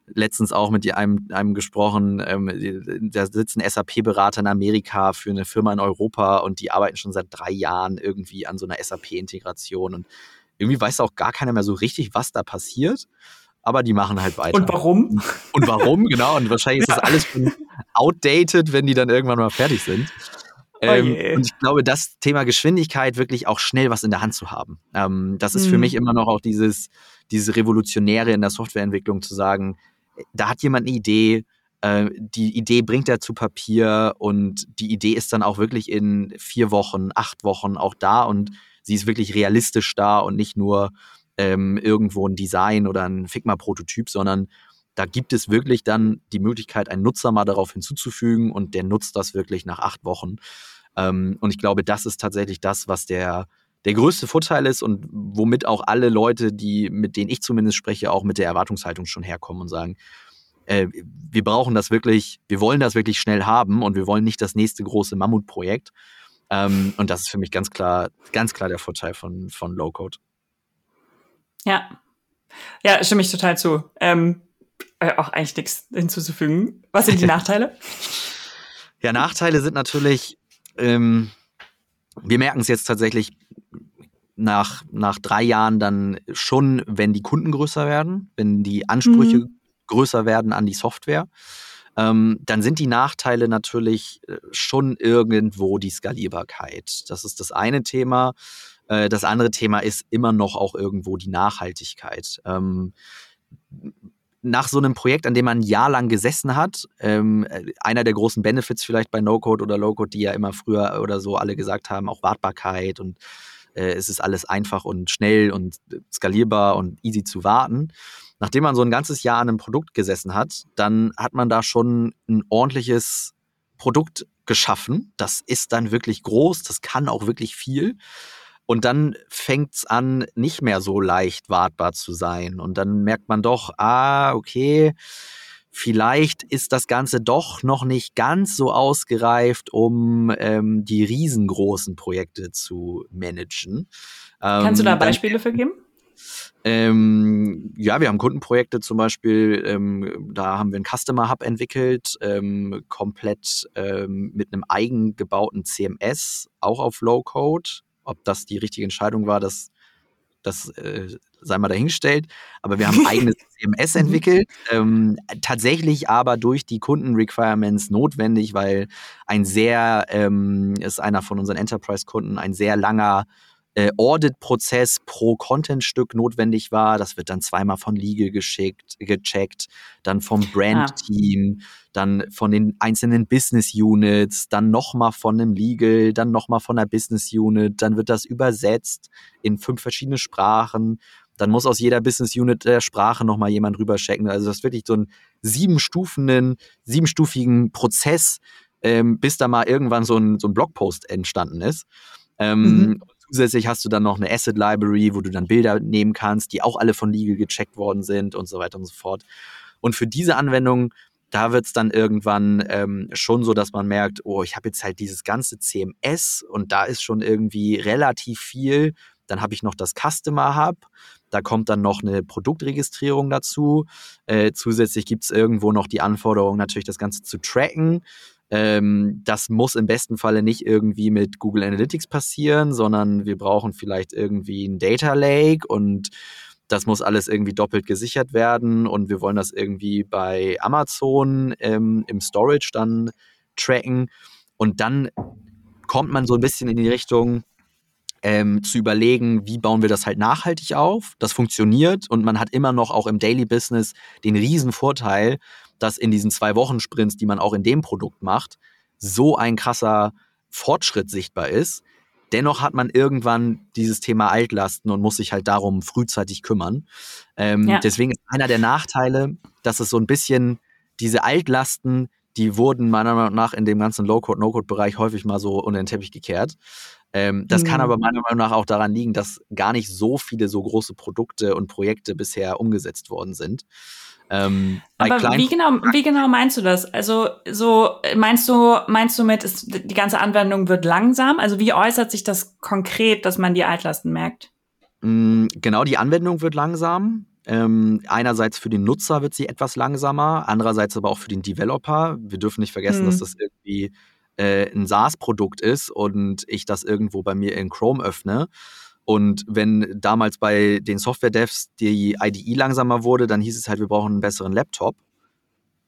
letztens auch mit einem, einem gesprochen, ähm, da sitzen SAP-Berater in Amerika für eine Firma in Europa und die arbeiten schon seit drei Jahren irgendwie an so einer SAP-Integration und irgendwie weiß auch gar keiner mehr so richtig, was da passiert, aber die machen halt weiter. Und warum? Und warum, genau. Und wahrscheinlich ist das alles schon outdated, wenn die dann irgendwann mal fertig sind. Oh ähm, oh und ich glaube, das Thema Geschwindigkeit wirklich auch schnell was in der Hand zu haben. Ähm, das ist mhm. für mich immer noch auch dieses, dieses Revolutionäre in der Softwareentwicklung zu sagen, da hat jemand eine Idee, äh, die Idee bringt er zu Papier und die Idee ist dann auch wirklich in vier Wochen, acht Wochen auch da und sie ist wirklich realistisch da und nicht nur ähm, irgendwo ein Design oder ein Figma-Prototyp, sondern da gibt es wirklich dann die Möglichkeit, einen Nutzer mal darauf hinzuzufügen und der nutzt das wirklich nach acht Wochen. Ähm, und ich glaube, das ist tatsächlich das, was der, der größte Vorteil ist und womit auch alle Leute, die, mit denen ich zumindest spreche, auch mit der Erwartungshaltung schon herkommen und sagen, äh, wir brauchen das wirklich, wir wollen das wirklich schnell haben und wir wollen nicht das nächste große Mammutprojekt. Ähm, und das ist für mich ganz klar, ganz klar der Vorteil von, von Low Code. Ja. Ja, stimme ich total zu. Ähm, äh, auch eigentlich nichts hinzuzufügen. Was sind die [LAUGHS] Nachteile? ja, Nachteile sind natürlich, ähm, wir merken es jetzt tatsächlich nach, nach drei Jahren dann schon, wenn die Kunden größer werden, wenn die Ansprüche mhm. größer werden an die Software. Ähm, dann sind die Nachteile natürlich äh, schon irgendwo die Skalierbarkeit. Das ist das eine Thema. Äh, das andere Thema ist immer noch auch irgendwo die Nachhaltigkeit. Ähm, nach so einem Projekt, an dem man ein Jahr lang gesessen hat, ähm, einer der großen Benefits vielleicht bei No-Code oder Low-Code, die ja immer früher oder so alle gesagt haben, auch Wartbarkeit und äh, es ist alles einfach und schnell und skalierbar und easy zu warten. Nachdem man so ein ganzes Jahr an einem Produkt gesessen hat, dann hat man da schon ein ordentliches Produkt geschaffen. Das ist dann wirklich groß, das kann auch wirklich viel. Und dann fängt es an, nicht mehr so leicht wartbar zu sein. Und dann merkt man doch, ah, okay, vielleicht ist das Ganze doch noch nicht ganz so ausgereift, um ähm, die riesengroßen Projekte zu managen. Kannst du da ähm, Beispiele für geben? Ähm, ja, wir haben Kundenprojekte zum Beispiel, ähm, da haben wir einen Customer Hub entwickelt, ähm, komplett ähm, mit einem eigengebauten CMS, auch auf Low Code ob das die richtige Entscheidung war, das, Das äh, sei mal dahingestellt. Aber wir haben [LAUGHS] eigenes CMS entwickelt. Ähm, tatsächlich aber durch die Kundenrequirements notwendig, weil ein sehr, ähm, ist einer von unseren Enterprise-Kunden, ein sehr langer äh, Audit-Prozess pro Content-Stück notwendig war. Das wird dann zweimal von Legal geschickt, gecheckt, dann vom Brand-Team, ah. dann von den einzelnen Business-Units, dann nochmal von einem Legal, dann nochmal von der Business-Unit, dann wird das übersetzt in fünf verschiedene Sprachen. Dann muss aus jeder Business-Unit der Sprache nochmal jemand rüberchecken. Also das ist wirklich so ein siebenstufenden, siebenstufigen Prozess, ähm, bis da mal irgendwann so ein, so ein Blogpost entstanden ist. Ähm, mhm. Zusätzlich hast du dann noch eine Asset Library, wo du dann Bilder nehmen kannst, die auch alle von Legal gecheckt worden sind und so weiter und so fort. Und für diese Anwendung, da wird es dann irgendwann ähm, schon so, dass man merkt, oh, ich habe jetzt halt dieses ganze CMS und da ist schon irgendwie relativ viel. Dann habe ich noch das Customer Hub. Da kommt dann noch eine Produktregistrierung dazu. Äh, zusätzlich gibt es irgendwo noch die Anforderung, natürlich das Ganze zu tracken. Ähm, das muss im besten Falle nicht irgendwie mit Google Analytics passieren, sondern wir brauchen vielleicht irgendwie ein Data Lake und das muss alles irgendwie doppelt gesichert werden und wir wollen das irgendwie bei Amazon ähm, im Storage dann tracken. Und dann kommt man so ein bisschen in die Richtung, ähm, zu überlegen, wie bauen wir das halt nachhaltig auf. Das funktioniert und man hat immer noch auch im Daily Business den riesen Vorteil, dass in diesen zwei Wochen Sprints, die man auch in dem Produkt macht, so ein krasser Fortschritt sichtbar ist. Dennoch hat man irgendwann dieses Thema Altlasten und muss sich halt darum frühzeitig kümmern. Ähm, ja. Deswegen ist einer der Nachteile, dass es so ein bisschen diese Altlasten, die wurden meiner Meinung nach in dem ganzen Low-Code, No-Code-Bereich häufig mal so unter den Teppich gekehrt. Ähm, das mhm. kann aber meiner Meinung nach auch daran liegen, dass gar nicht so viele so große Produkte und Projekte bisher umgesetzt worden sind. Ähm, Aber wie genau, wie genau meinst du das? Also so meinst du, meinst du mit, ist, die ganze Anwendung wird langsam? Also wie äußert sich das konkret, dass man die Altlasten merkt? Mm, genau, die Anwendung wird langsam. Ähm, einerseits für den Nutzer wird sie etwas langsamer, andererseits aber auch für den Developer. Wir dürfen nicht vergessen, hm. dass das irgendwie äh, ein SaaS-Produkt ist und ich das irgendwo bei mir in Chrome öffne. Und wenn damals bei den Software-Devs die IDE langsamer wurde, dann hieß es halt, wir brauchen einen besseren Laptop.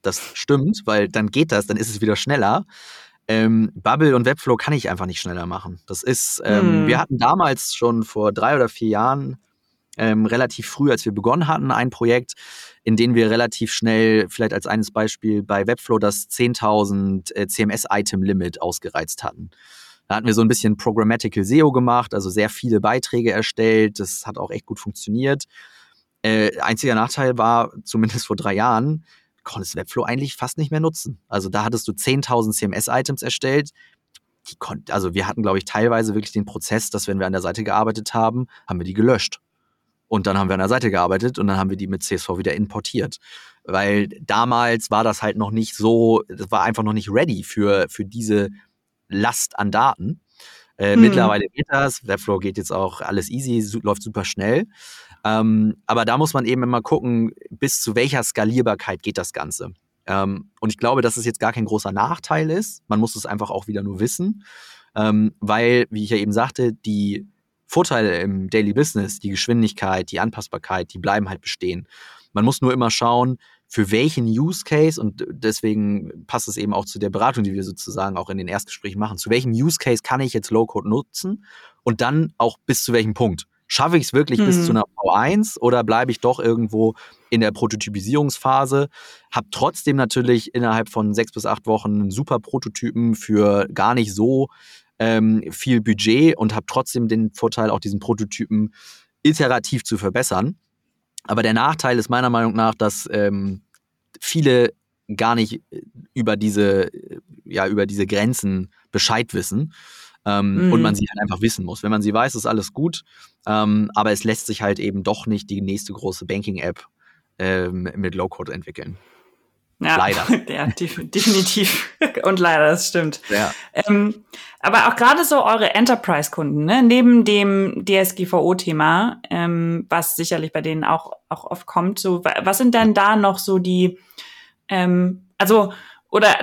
Das stimmt, weil dann geht das, dann ist es wieder schneller. Ähm, Bubble und Webflow kann ich einfach nicht schneller machen. Das ist, ähm, hm. wir hatten damals schon vor drei oder vier Jahren, ähm, relativ früh, als wir begonnen hatten, ein Projekt, in dem wir relativ schnell, vielleicht als eines Beispiel bei Webflow, das 10.000 äh, CMS-Item-Limit ausgereizt hatten. Da hatten wir so ein bisschen Programmatical SEO gemacht, also sehr viele Beiträge erstellt. Das hat auch echt gut funktioniert. Äh, einziger Nachteil war, zumindest vor drei Jahren, konntest Webflow eigentlich fast nicht mehr nutzen. Also da hattest du 10.000 CMS-Items erstellt. Also wir hatten, glaube ich, teilweise wirklich den Prozess, dass wenn wir an der Seite gearbeitet haben, haben wir die gelöscht. Und dann haben wir an der Seite gearbeitet und dann haben wir die mit CSV wieder importiert. Weil damals war das halt noch nicht so, das war einfach noch nicht ready für, für diese Last an Daten. Äh, mhm. Mittlerweile geht das. Webflow geht jetzt auch alles easy, su läuft super schnell. Ähm, aber da muss man eben immer gucken, bis zu welcher Skalierbarkeit geht das Ganze. Ähm, und ich glaube, dass es jetzt gar kein großer Nachteil ist. Man muss es einfach auch wieder nur wissen. Ähm, weil, wie ich ja eben sagte, die Vorteile im Daily Business, die Geschwindigkeit, die Anpassbarkeit, die bleiben halt bestehen. Man muss nur immer schauen, für welchen Use Case, und deswegen passt es eben auch zu der Beratung, die wir sozusagen auch in den Erstgesprächen machen, zu welchem Use Case kann ich jetzt Low-Code nutzen und dann auch bis zu welchem Punkt. Schaffe ich es wirklich mhm. bis zu einer V1 oder bleibe ich doch irgendwo in der Prototypisierungsphase? Hab trotzdem natürlich innerhalb von sechs bis acht Wochen einen super Prototypen für gar nicht so ähm, viel Budget und habe trotzdem den Vorteil, auch diesen Prototypen iterativ zu verbessern. Aber der Nachteil ist meiner Meinung nach, dass ähm, viele gar nicht äh, über diese, äh, ja, über diese Grenzen Bescheid wissen. Ähm, mhm. Und man sie halt einfach wissen muss. Wenn man sie weiß, ist alles gut. Ähm, aber es lässt sich halt eben doch nicht die nächste große Banking-App ähm, mit Low-Code entwickeln. Ja, leider. [LAUGHS] Ja, definitiv. [LAUGHS] Und leider, das stimmt. Ja. Ähm, aber auch gerade so eure Enterprise-Kunden, ne, neben dem DSGVO-Thema, ähm, was sicherlich bei denen auch, auch oft kommt, so, was sind denn da noch so die, ähm, also, oder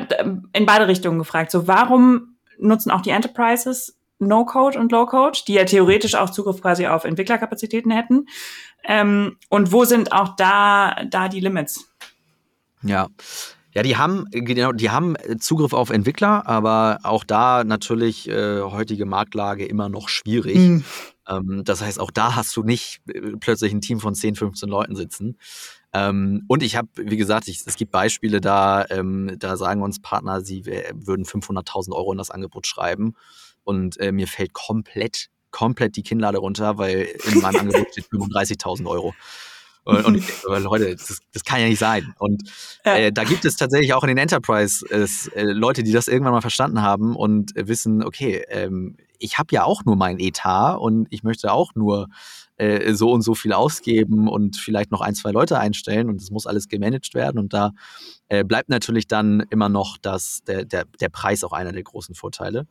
in beide Richtungen gefragt, so, warum nutzen auch die Enterprises No-Code und Low-Code, die ja theoretisch auch Zugriff quasi auf Entwicklerkapazitäten hätten. Ähm, und wo sind auch da, da die Limits? Ja. Ja, die haben genau, die haben Zugriff auf Entwickler, aber auch da natürlich äh, heutige Marktlage immer noch schwierig. Mhm. Ähm, das heißt, auch da hast du nicht äh, plötzlich ein Team von 10, 15 Leuten sitzen. Ähm, und ich habe, wie gesagt, ich, es gibt Beispiele da, ähm, da sagen uns Partner, sie würden 500.000 Euro in das Angebot schreiben und äh, mir fällt komplett, komplett die Kinnlade runter, weil in meinem [LAUGHS] Angebot steht 35.000 Euro. Und, und [LAUGHS] ich denke, Leute, das, das, kann ja nicht sein. Und äh, da gibt es tatsächlich auch in den Enterprise äh, Leute, die das irgendwann mal verstanden haben und äh, wissen, okay, ähm, ich habe ja auch nur mein Etat und ich möchte auch nur äh, so und so viel ausgeben und vielleicht noch ein, zwei Leute einstellen und das muss alles gemanagt werden. Und da äh, bleibt natürlich dann immer noch das, der, der, der Preis auch einer der großen Vorteile.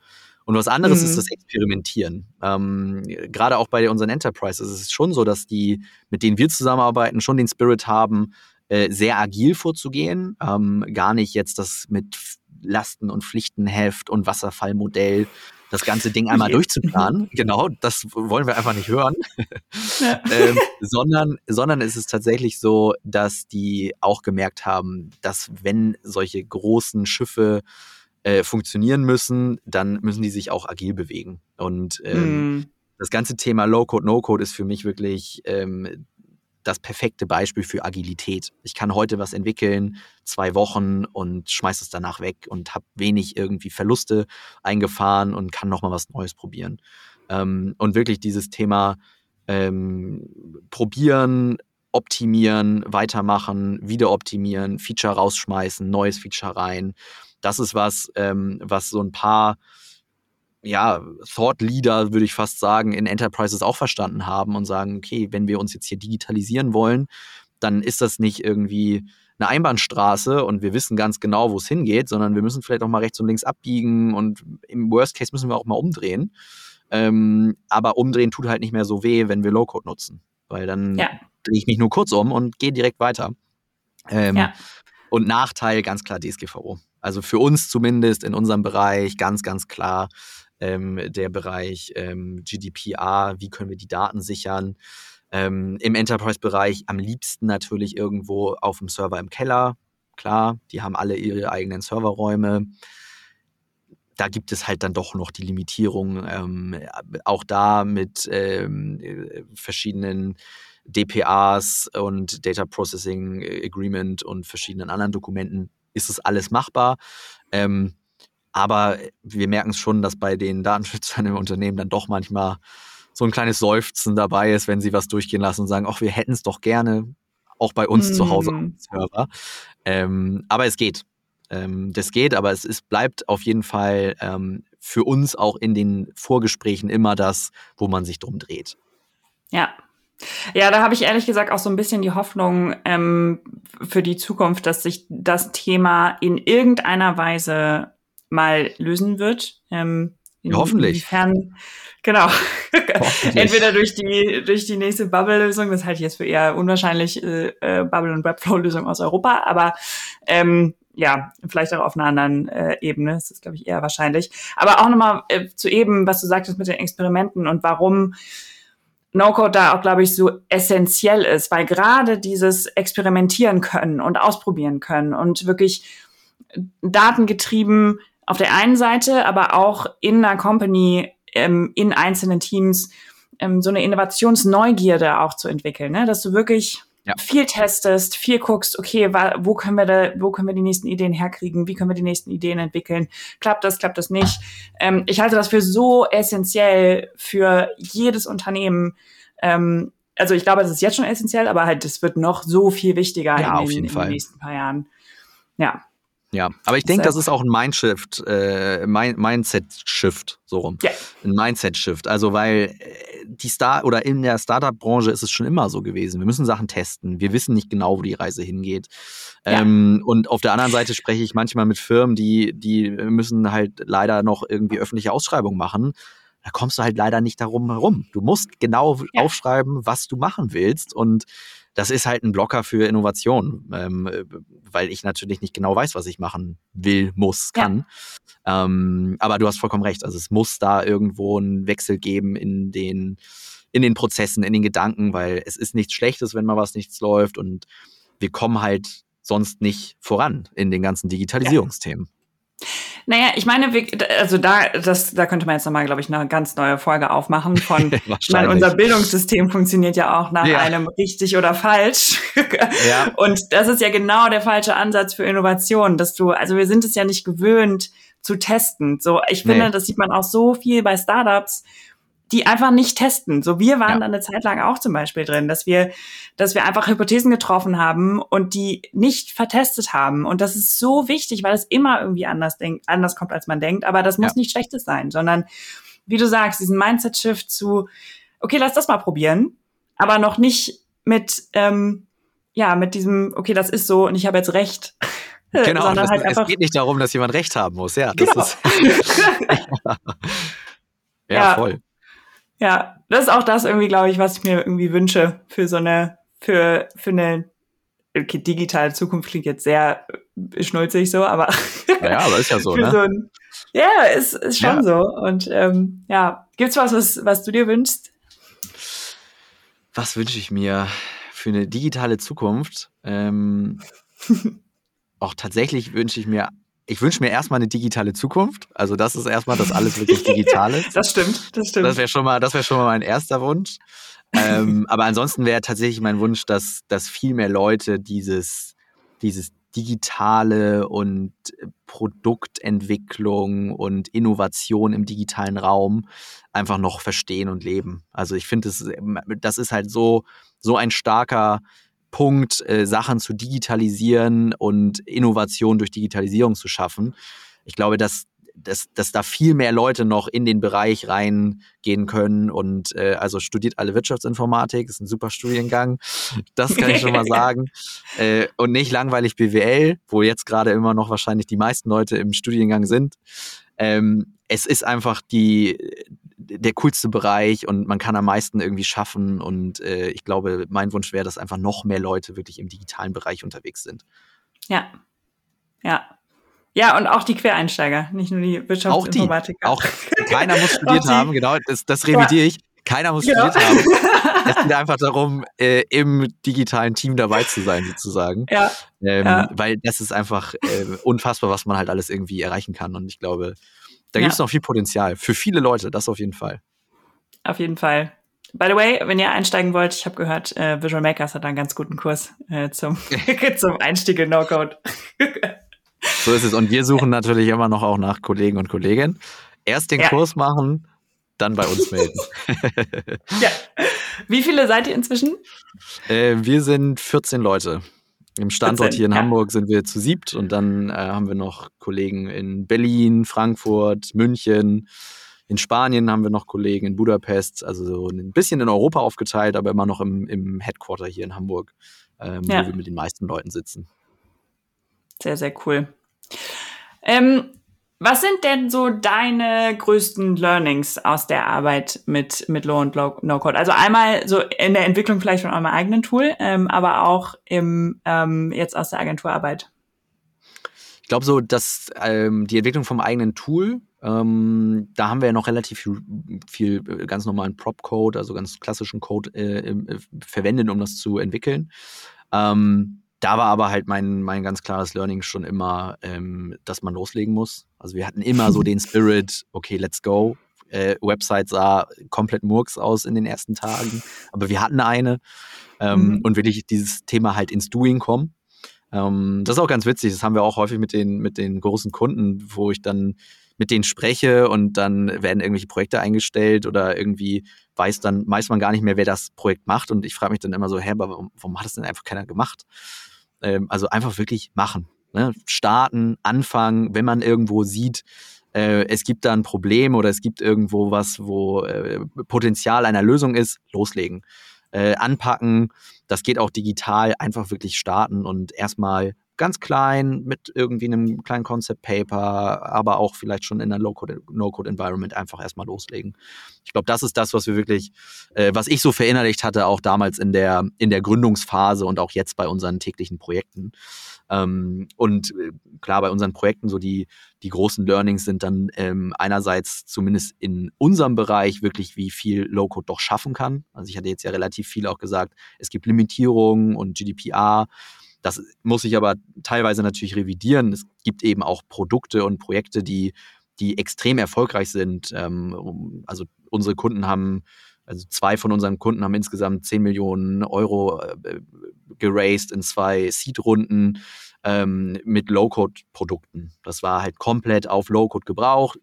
Und was anderes mhm. ist das Experimentieren. Ähm, Gerade auch bei unseren Enterprises ist es schon so, dass die, mit denen wir zusammenarbeiten, schon den Spirit haben, äh, sehr agil vorzugehen. Ähm, gar nicht jetzt das mit Lasten- und Pflichtenheft und Wasserfallmodell das ganze Ding einmal durchzuplanen. [LAUGHS] Genau, das wollen wir einfach nicht hören. Ja. [LAUGHS] ähm, sondern, sondern es ist tatsächlich so, dass die auch gemerkt haben, dass wenn solche großen Schiffe äh, funktionieren müssen, dann müssen die sich auch agil bewegen. Und ähm, mm. das ganze Thema Low-Code, No-Code ist für mich wirklich ähm, das perfekte Beispiel für Agilität. Ich kann heute was entwickeln, zwei Wochen und schmeiß es danach weg und habe wenig irgendwie Verluste eingefahren und kann nochmal was Neues probieren. Ähm, und wirklich dieses Thema ähm, probieren, optimieren, weitermachen, wieder optimieren, Feature rausschmeißen, neues Feature rein das ist was, ähm, was so ein paar ja, Thought Leader, würde ich fast sagen, in Enterprises auch verstanden haben und sagen, okay, wenn wir uns jetzt hier digitalisieren wollen, dann ist das nicht irgendwie eine Einbahnstraße und wir wissen ganz genau, wo es hingeht, sondern wir müssen vielleicht auch mal rechts und links abbiegen und im Worst Case müssen wir auch mal umdrehen. Ähm, aber umdrehen tut halt nicht mehr so weh, wenn wir Low-Code nutzen, weil dann ja. drehe ich mich nur kurz um und gehe direkt weiter. Ähm, ja. Und Nachteil ganz klar DSGVO. Also für uns zumindest in unserem Bereich ganz, ganz klar ähm, der Bereich ähm, GDPR, wie können wir die Daten sichern. Ähm, Im Enterprise-Bereich am liebsten natürlich irgendwo auf dem Server im Keller. Klar, die haben alle ihre eigenen Serverräume. Da gibt es halt dann doch noch die Limitierung, ähm, auch da mit ähm, verschiedenen DPAs und Data Processing Agreement und verschiedenen anderen Dokumenten ist es alles machbar. Ähm, aber wir merken es schon, dass bei den Datenschützern im Unternehmen dann doch manchmal so ein kleines Seufzen dabei ist, wenn sie was durchgehen lassen und sagen, ach, wir hätten es doch gerne, auch bei uns mm. zu Hause auf dem Server. Ähm, aber es geht. Ähm, das geht, aber es ist, bleibt auf jeden Fall ähm, für uns auch in den Vorgesprächen immer das, wo man sich drum dreht. Ja, ja, da habe ich ehrlich gesagt auch so ein bisschen die Hoffnung ähm, für die Zukunft, dass sich das Thema in irgendeiner Weise mal lösen wird. Ähm, ja, hoffentlich. Inwiefern, genau. [LAUGHS] Hoffentlich. Entweder durch die, durch die nächste Bubble-Lösung, das halte ich jetzt für eher unwahrscheinlich, äh, äh Bubble- und Webflow-Lösung aus Europa, aber ähm, ja, vielleicht auch auf einer anderen äh, Ebene, das ist, glaube ich, eher wahrscheinlich. Aber auch nochmal äh, zu eben, was du sagtest mit den Experimenten und warum No-Code da auch, glaube ich, so essentiell ist, weil gerade dieses Experimentieren können und ausprobieren können und wirklich datengetrieben auf der einen Seite, aber auch in einer Company, ähm, in einzelnen Teams, ähm, so eine Innovationsneugierde auch zu entwickeln, ne? dass du wirklich ja. viel testest, viel guckst, okay, wo können wir da, wo können wir die nächsten Ideen herkriegen, wie können wir die nächsten Ideen entwickeln, klappt das, klappt das nicht. Ähm, ich halte das für so essentiell für jedes Unternehmen. Ähm, also ich glaube, es ist jetzt schon essentiell, aber halt, es wird noch so viel wichtiger ja, in, den, in den nächsten paar Jahren. Ja. Ja, aber ich denke, das ist auch ein Mindshift, äh, Mindset-Shift, so rum. Ja. Ein Mindset-Shift. Also, weil äh, die Star oder in der Startup-Branche ist es schon immer so gewesen. Wir müssen Sachen testen. Wir wissen nicht genau, wo die Reise hingeht. Ja. Ähm, und auf der anderen Seite spreche ich manchmal mit Firmen, die, die müssen halt leider noch irgendwie öffentliche Ausschreibungen machen. Da kommst du halt leider nicht darum herum. Du musst genau ja. aufschreiben, was du machen willst. Und das ist halt ein Blocker für Innovation, ähm, weil ich natürlich nicht genau weiß, was ich machen will, muss, kann. Ja. Ähm, aber du hast vollkommen recht. Also es muss da irgendwo einen Wechsel geben in den, in den Prozessen, in den Gedanken, weil es ist nichts Schlechtes, wenn mal was nichts läuft und wir kommen halt sonst nicht voran in den ganzen Digitalisierungsthemen. Ja. Naja, ich meine, also da, das, da könnte man jetzt nochmal, glaube ich, eine ganz neue Folge aufmachen von, [LAUGHS] meine, unser Bildungssystem funktioniert ja auch nach ja. einem richtig oder falsch. [LAUGHS] ja. Und das ist ja genau der falsche Ansatz für Innovation, dass du, also wir sind es ja nicht gewöhnt zu testen. So, ich finde, nee. das sieht man auch so viel bei Startups die einfach nicht testen. So, wir waren ja. da eine Zeit lang auch zum Beispiel drin, dass wir, dass wir einfach Hypothesen getroffen haben und die nicht vertestet haben. Und das ist so wichtig, weil es immer irgendwie anders denkt, anders kommt, als man denkt. Aber das muss ja. nicht Schlechtes sein, sondern wie du sagst, diesen Mindset-Shift zu, okay, lass das mal probieren, aber noch nicht mit, ähm, ja, mit diesem, okay, das ist so und ich habe jetzt recht. [LAUGHS] Genau, das, halt es geht nicht darum, dass jemand recht haben muss, ja. Genau. Ist, [LAUGHS] [LAUGHS] ja, ja, voll. Ja, das ist auch das irgendwie, glaube ich, was ich mir irgendwie wünsche für so eine, für, für eine okay, digitale Zukunft klingt jetzt sehr schnulzig so, aber. Ja, aber ist ja so, [LAUGHS] ne? So ein, ja, ist, ist schon ja. so. Und ähm, ja, gibt's was, was, was du dir wünschst? Was wünsche ich mir für eine digitale Zukunft? Ähm, [LAUGHS] auch tatsächlich wünsche ich mir ich wünsche mir erstmal eine digitale Zukunft. Also das ist erstmal, dass alles wirklich digital [LAUGHS] ist. Das stimmt, das stimmt. Das wäre schon mal, das wäre schon mal mein erster Wunsch. ähm, [LAUGHS] aber ansonsten wäre tatsächlich mein Wunsch, dass, dass viel mehr Leute dieses, dieses digitale und Produktentwicklung und Innovation im digitalen Raum einfach noch verstehen und leben. Also ich finde, das, das ist halt so, so ein starker Punkt, äh, Sachen zu digitalisieren und Innovation durch Digitalisierung zu schaffen. Ich glaube, dass, dass, dass da viel mehr Leute noch in den Bereich reingehen können und äh, also studiert alle Wirtschaftsinformatik, ist ein super Studiengang, das kann ich schon mal [LAUGHS] sagen. Äh, und nicht langweilig BWL, wo jetzt gerade immer noch wahrscheinlich die meisten Leute im Studiengang sind. Ähm, es ist einfach die, der coolste Bereich und man kann am meisten irgendwie schaffen. Und äh, ich glaube, mein Wunsch wäre, dass einfach noch mehr Leute wirklich im digitalen Bereich unterwegs sind. Ja. Ja. Ja, und auch die Quereinsteiger, nicht nur die Wirtschaftsinformatiker. Auch, die. auch [LAUGHS] keiner muss studiert haben, genau, das, das revidiere ich. Keiner muss genau. studiert haben. [LAUGHS] es geht einfach darum, äh, im digitalen Team dabei zu sein, sozusagen. Ja. Ähm, ja. Weil das ist einfach äh, unfassbar, was man halt alles irgendwie erreichen kann. Und ich glaube, da gibt es noch viel Potenzial. Für viele Leute, das auf jeden Fall. Auf jeden Fall. By the way, wenn ihr einsteigen wollt, ich habe gehört, äh, Visual Makers hat einen ganz guten Kurs äh, zum, [LAUGHS] zum Einstieg in No-Code. [LAUGHS] so ist es. Und wir suchen natürlich immer noch auch nach Kollegen und Kolleginnen. Erst den ja. Kurs machen, dann bei uns melden. [LAUGHS] ja. Wie viele seid ihr inzwischen? Äh, wir sind 14 Leute. Im Standort hier in ja. Hamburg sind wir zu siebt und dann äh, haben wir noch Kollegen in Berlin, Frankfurt, München. In Spanien haben wir noch Kollegen in Budapest, also so ein bisschen in Europa aufgeteilt, aber immer noch im, im Headquarter hier in Hamburg, ähm, ja. wo wir mit den meisten Leuten sitzen. Sehr, sehr cool. Ähm, was sind denn so deine größten Learnings aus der Arbeit mit, mit Low und No Code? Also einmal so in der Entwicklung vielleicht von eurem eigenen Tool, ähm, aber auch im, ähm, jetzt aus der Agenturarbeit. Ich glaube so, dass ähm, die Entwicklung vom eigenen Tool, ähm, da haben wir ja noch relativ viel, viel äh, ganz normalen Prop-Code, also ganz klassischen Code äh, äh, verwendet, um das zu entwickeln. Ähm, da war aber halt mein, mein ganz klares Learning schon immer, ähm, dass man loslegen muss. Also wir hatten immer so den [LAUGHS] Spirit, okay, let's go. Äh, Website sah komplett murks aus in den ersten Tagen, aber wir hatten eine ähm, mhm. und wirklich dieses Thema halt ins Doing kommen. Ähm, das ist auch ganz witzig, das haben wir auch häufig mit den, mit den großen Kunden, wo ich dann mit denen spreche und dann werden irgendwelche Projekte eingestellt oder irgendwie weiß dann, weiß man gar nicht mehr, wer das Projekt macht und ich frage mich dann immer so, hä, aber warum, warum hat das denn einfach keiner gemacht? Ähm, also einfach wirklich machen. Ne? Starten, anfangen, wenn man irgendwo sieht, äh, es gibt da ein Problem oder es gibt irgendwo was, wo äh, Potenzial einer Lösung ist, loslegen. Äh, anpacken, das geht auch digital, einfach wirklich starten und erstmal ganz klein mit irgendwie einem kleinen Concept Paper, aber auch vielleicht schon in einer Low-Code, No-Code-Environment einfach erstmal loslegen. Ich glaube, das ist das, was wir wirklich, äh, was ich so verinnerlicht hatte, auch damals in der, in der Gründungsphase und auch jetzt bei unseren täglichen Projekten. Ähm, und äh, klar, bei unseren Projekten so die, die großen Learnings sind dann ähm, einerseits zumindest in unserem Bereich wirklich, wie viel Low-Code doch schaffen kann. Also ich hatte jetzt ja relativ viel auch gesagt, es gibt Limitierungen und GDPR. Das muss ich aber teilweise natürlich revidieren. Es gibt eben auch Produkte und Projekte, die, die extrem erfolgreich sind. Ähm, also unsere Kunden haben, also zwei von unseren Kunden haben insgesamt 10 Millionen Euro äh, geraced in zwei Seed-Runden ähm, mit Low-Code-Produkten. Das war halt komplett auf Low-Code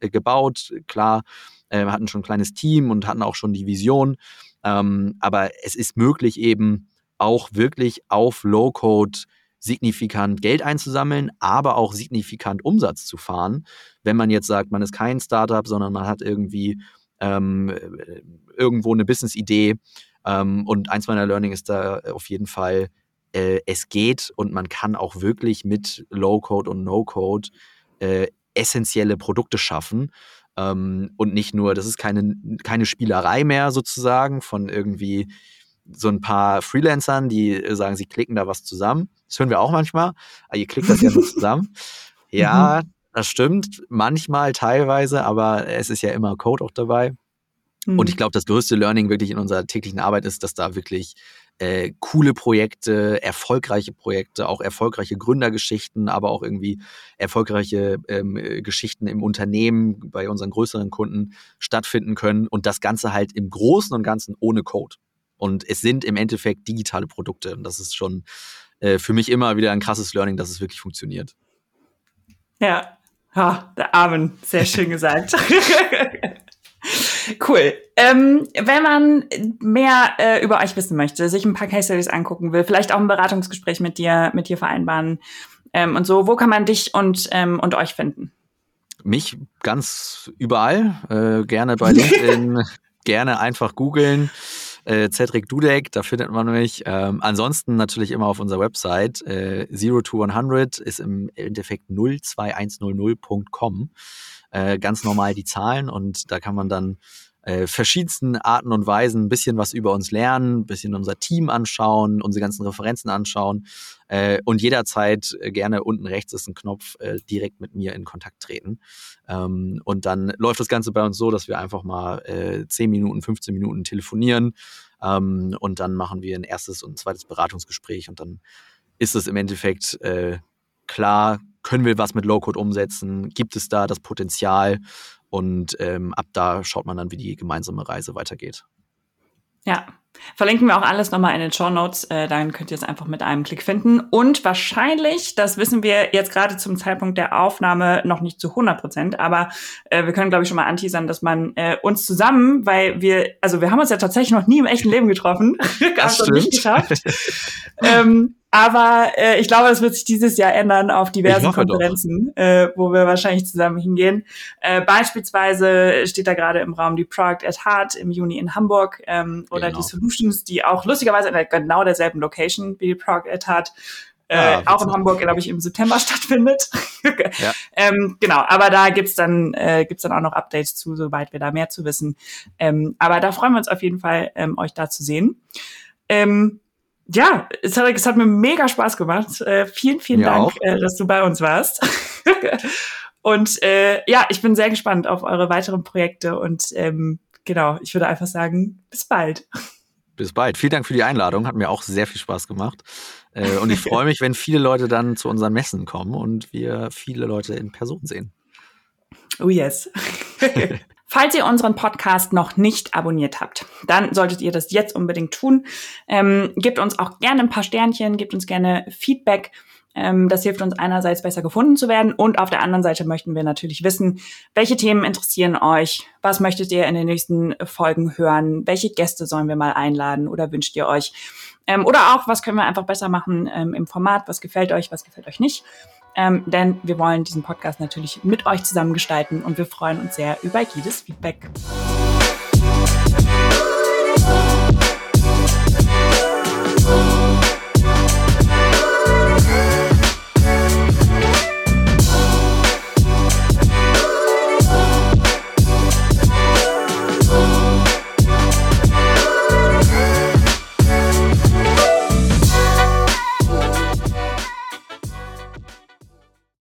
äh, gebaut. Klar, äh, hatten schon ein kleines Team und hatten auch schon die Vision. Ähm, aber es ist möglich eben, auch wirklich auf Low-Code signifikant Geld einzusammeln, aber auch signifikant Umsatz zu fahren. Wenn man jetzt sagt, man ist kein Startup, sondern man hat irgendwie ähm, irgendwo eine Business-Idee. Ähm, und eins meiner Learning ist da auf jeden Fall, äh, es geht und man kann auch wirklich mit Low-Code und No-Code äh, essentielle Produkte schaffen. Ähm, und nicht nur, das ist keine, keine Spielerei mehr sozusagen von irgendwie so ein paar Freelancern, die äh, sagen, sie klicken da was zusammen. Das hören wir auch manchmal. Ah, ihr klickt das ja nur zusammen. [LAUGHS] Ja, mhm. das stimmt. Manchmal, teilweise, aber es ist ja immer Code auch dabei. Mhm. Und ich glaube, das größte Learning wirklich in unserer täglichen Arbeit ist, dass da wirklich äh, coole Projekte, erfolgreiche Projekte, auch erfolgreiche Gründergeschichten, aber auch irgendwie erfolgreiche ähm, Geschichten im Unternehmen bei unseren größeren Kunden stattfinden können und das Ganze halt im Großen und Ganzen ohne Code. Und es sind im Endeffekt digitale Produkte. Und das ist schon äh, für mich immer wieder ein krasses Learning, dass es wirklich funktioniert. Ja, ha, der Amen, sehr schön [LAUGHS] gesagt. cool. Ähm, wenn man mehr äh, über euch wissen möchte, sich ein paar Case Studies angucken will, vielleicht auch ein Beratungsgespräch mit dir, mit dir vereinbaren ähm, und so, wo kann man dich und, ähm, und euch finden? Mich ganz überall, äh, gerne bei LinkedIn, [LAUGHS] gerne einfach googeln äh, Cedric Dudek, da findet man mich. Ähm, ansonsten natürlich immer auf unserer Website. Äh, 0 to 100 ist im Endeffekt 02100.com. Äh, ganz normal die Zahlen und da kann man dann äh, verschiedensten Arten und Weisen ein bisschen was über uns lernen, ein bisschen unser Team anschauen, unsere ganzen Referenzen anschauen äh, und jederzeit äh, gerne unten rechts ist ein Knopf, äh, direkt mit mir in Kontakt treten. Ähm, und dann läuft das Ganze bei uns so, dass wir einfach mal äh, 10 Minuten, 15 Minuten telefonieren ähm, und dann machen wir ein erstes und ein zweites Beratungsgespräch und dann ist es im Endeffekt äh, klar, können wir was mit Low-Code umsetzen? Gibt es da das Potenzial? Und ähm, ab da schaut man dann, wie die gemeinsame Reise weitergeht. Ja, verlinken wir auch alles nochmal in den Show Notes. Äh, dann könnt ihr es einfach mit einem Klick finden. Und wahrscheinlich, das wissen wir jetzt gerade zum Zeitpunkt der Aufnahme noch nicht zu 100 Prozent, aber äh, wir können, glaube ich, schon mal anteasern, dass man äh, uns zusammen, weil wir, also wir haben uns ja tatsächlich noch nie im echten Leben getroffen, das [LAUGHS] stimmt. nicht geschafft. ähm, aber äh, ich glaube, es wird sich dieses Jahr ändern auf diversen Konferenzen, äh, wo wir wahrscheinlich zusammen hingehen. Äh, beispielsweise steht da gerade im Raum die Product at Heart im Juni in Hamburg ähm, oder genau. die Solutions, die auch lustigerweise in der, genau derselben Location wie die Product at Heart äh, ah, auch in Hamburg, glaube ich, im September [LAUGHS] stattfindet. ja. ähm, genau, aber da gibt's dann, äh, gibt's dann auch noch Updates zu, sobald wir da mehr zu wissen. Ähm, aber da freuen wir uns auf jeden Fall, ähm, euch da zu sehen. Ähm, ja, es hat, es hat mir mega Spaß gemacht. Äh, vielen, vielen mir Dank, äh, dass du bei uns warst. [LAUGHS] und äh, ja, ich bin sehr gespannt auf eure weiteren Projekte und ähm, genau, ich würde einfach sagen, bis bald. Bis bald. Vielen Dank für die Einladung. Hat mir auch sehr viel Spaß gemacht. Äh, und ich freue mich, wenn viele Leute dann zu unseren Messen kommen und wir viele Leute in Person sehen. Oh yes. [LAUGHS] Falls ihr unseren Podcast noch nicht abonniert habt, dann solltet ihr das jetzt unbedingt tun. Ähm, gebt uns auch gerne ein paar Sternchen, gebt uns gerne Feedback. Ähm, das hilft uns einerseits besser gefunden zu werden und auf der anderen Seite möchten wir natürlich wissen, welche Themen interessieren euch, was möchtet ihr in den nächsten Folgen hören, welche Gäste sollen wir mal einladen oder wünscht ihr euch? Ähm, oder auch, was können wir einfach besser machen ähm, im Format, was gefällt euch, was gefällt euch nicht. Ähm, denn wir wollen diesen Podcast natürlich mit euch zusammen gestalten und wir freuen uns sehr über jedes Feedback.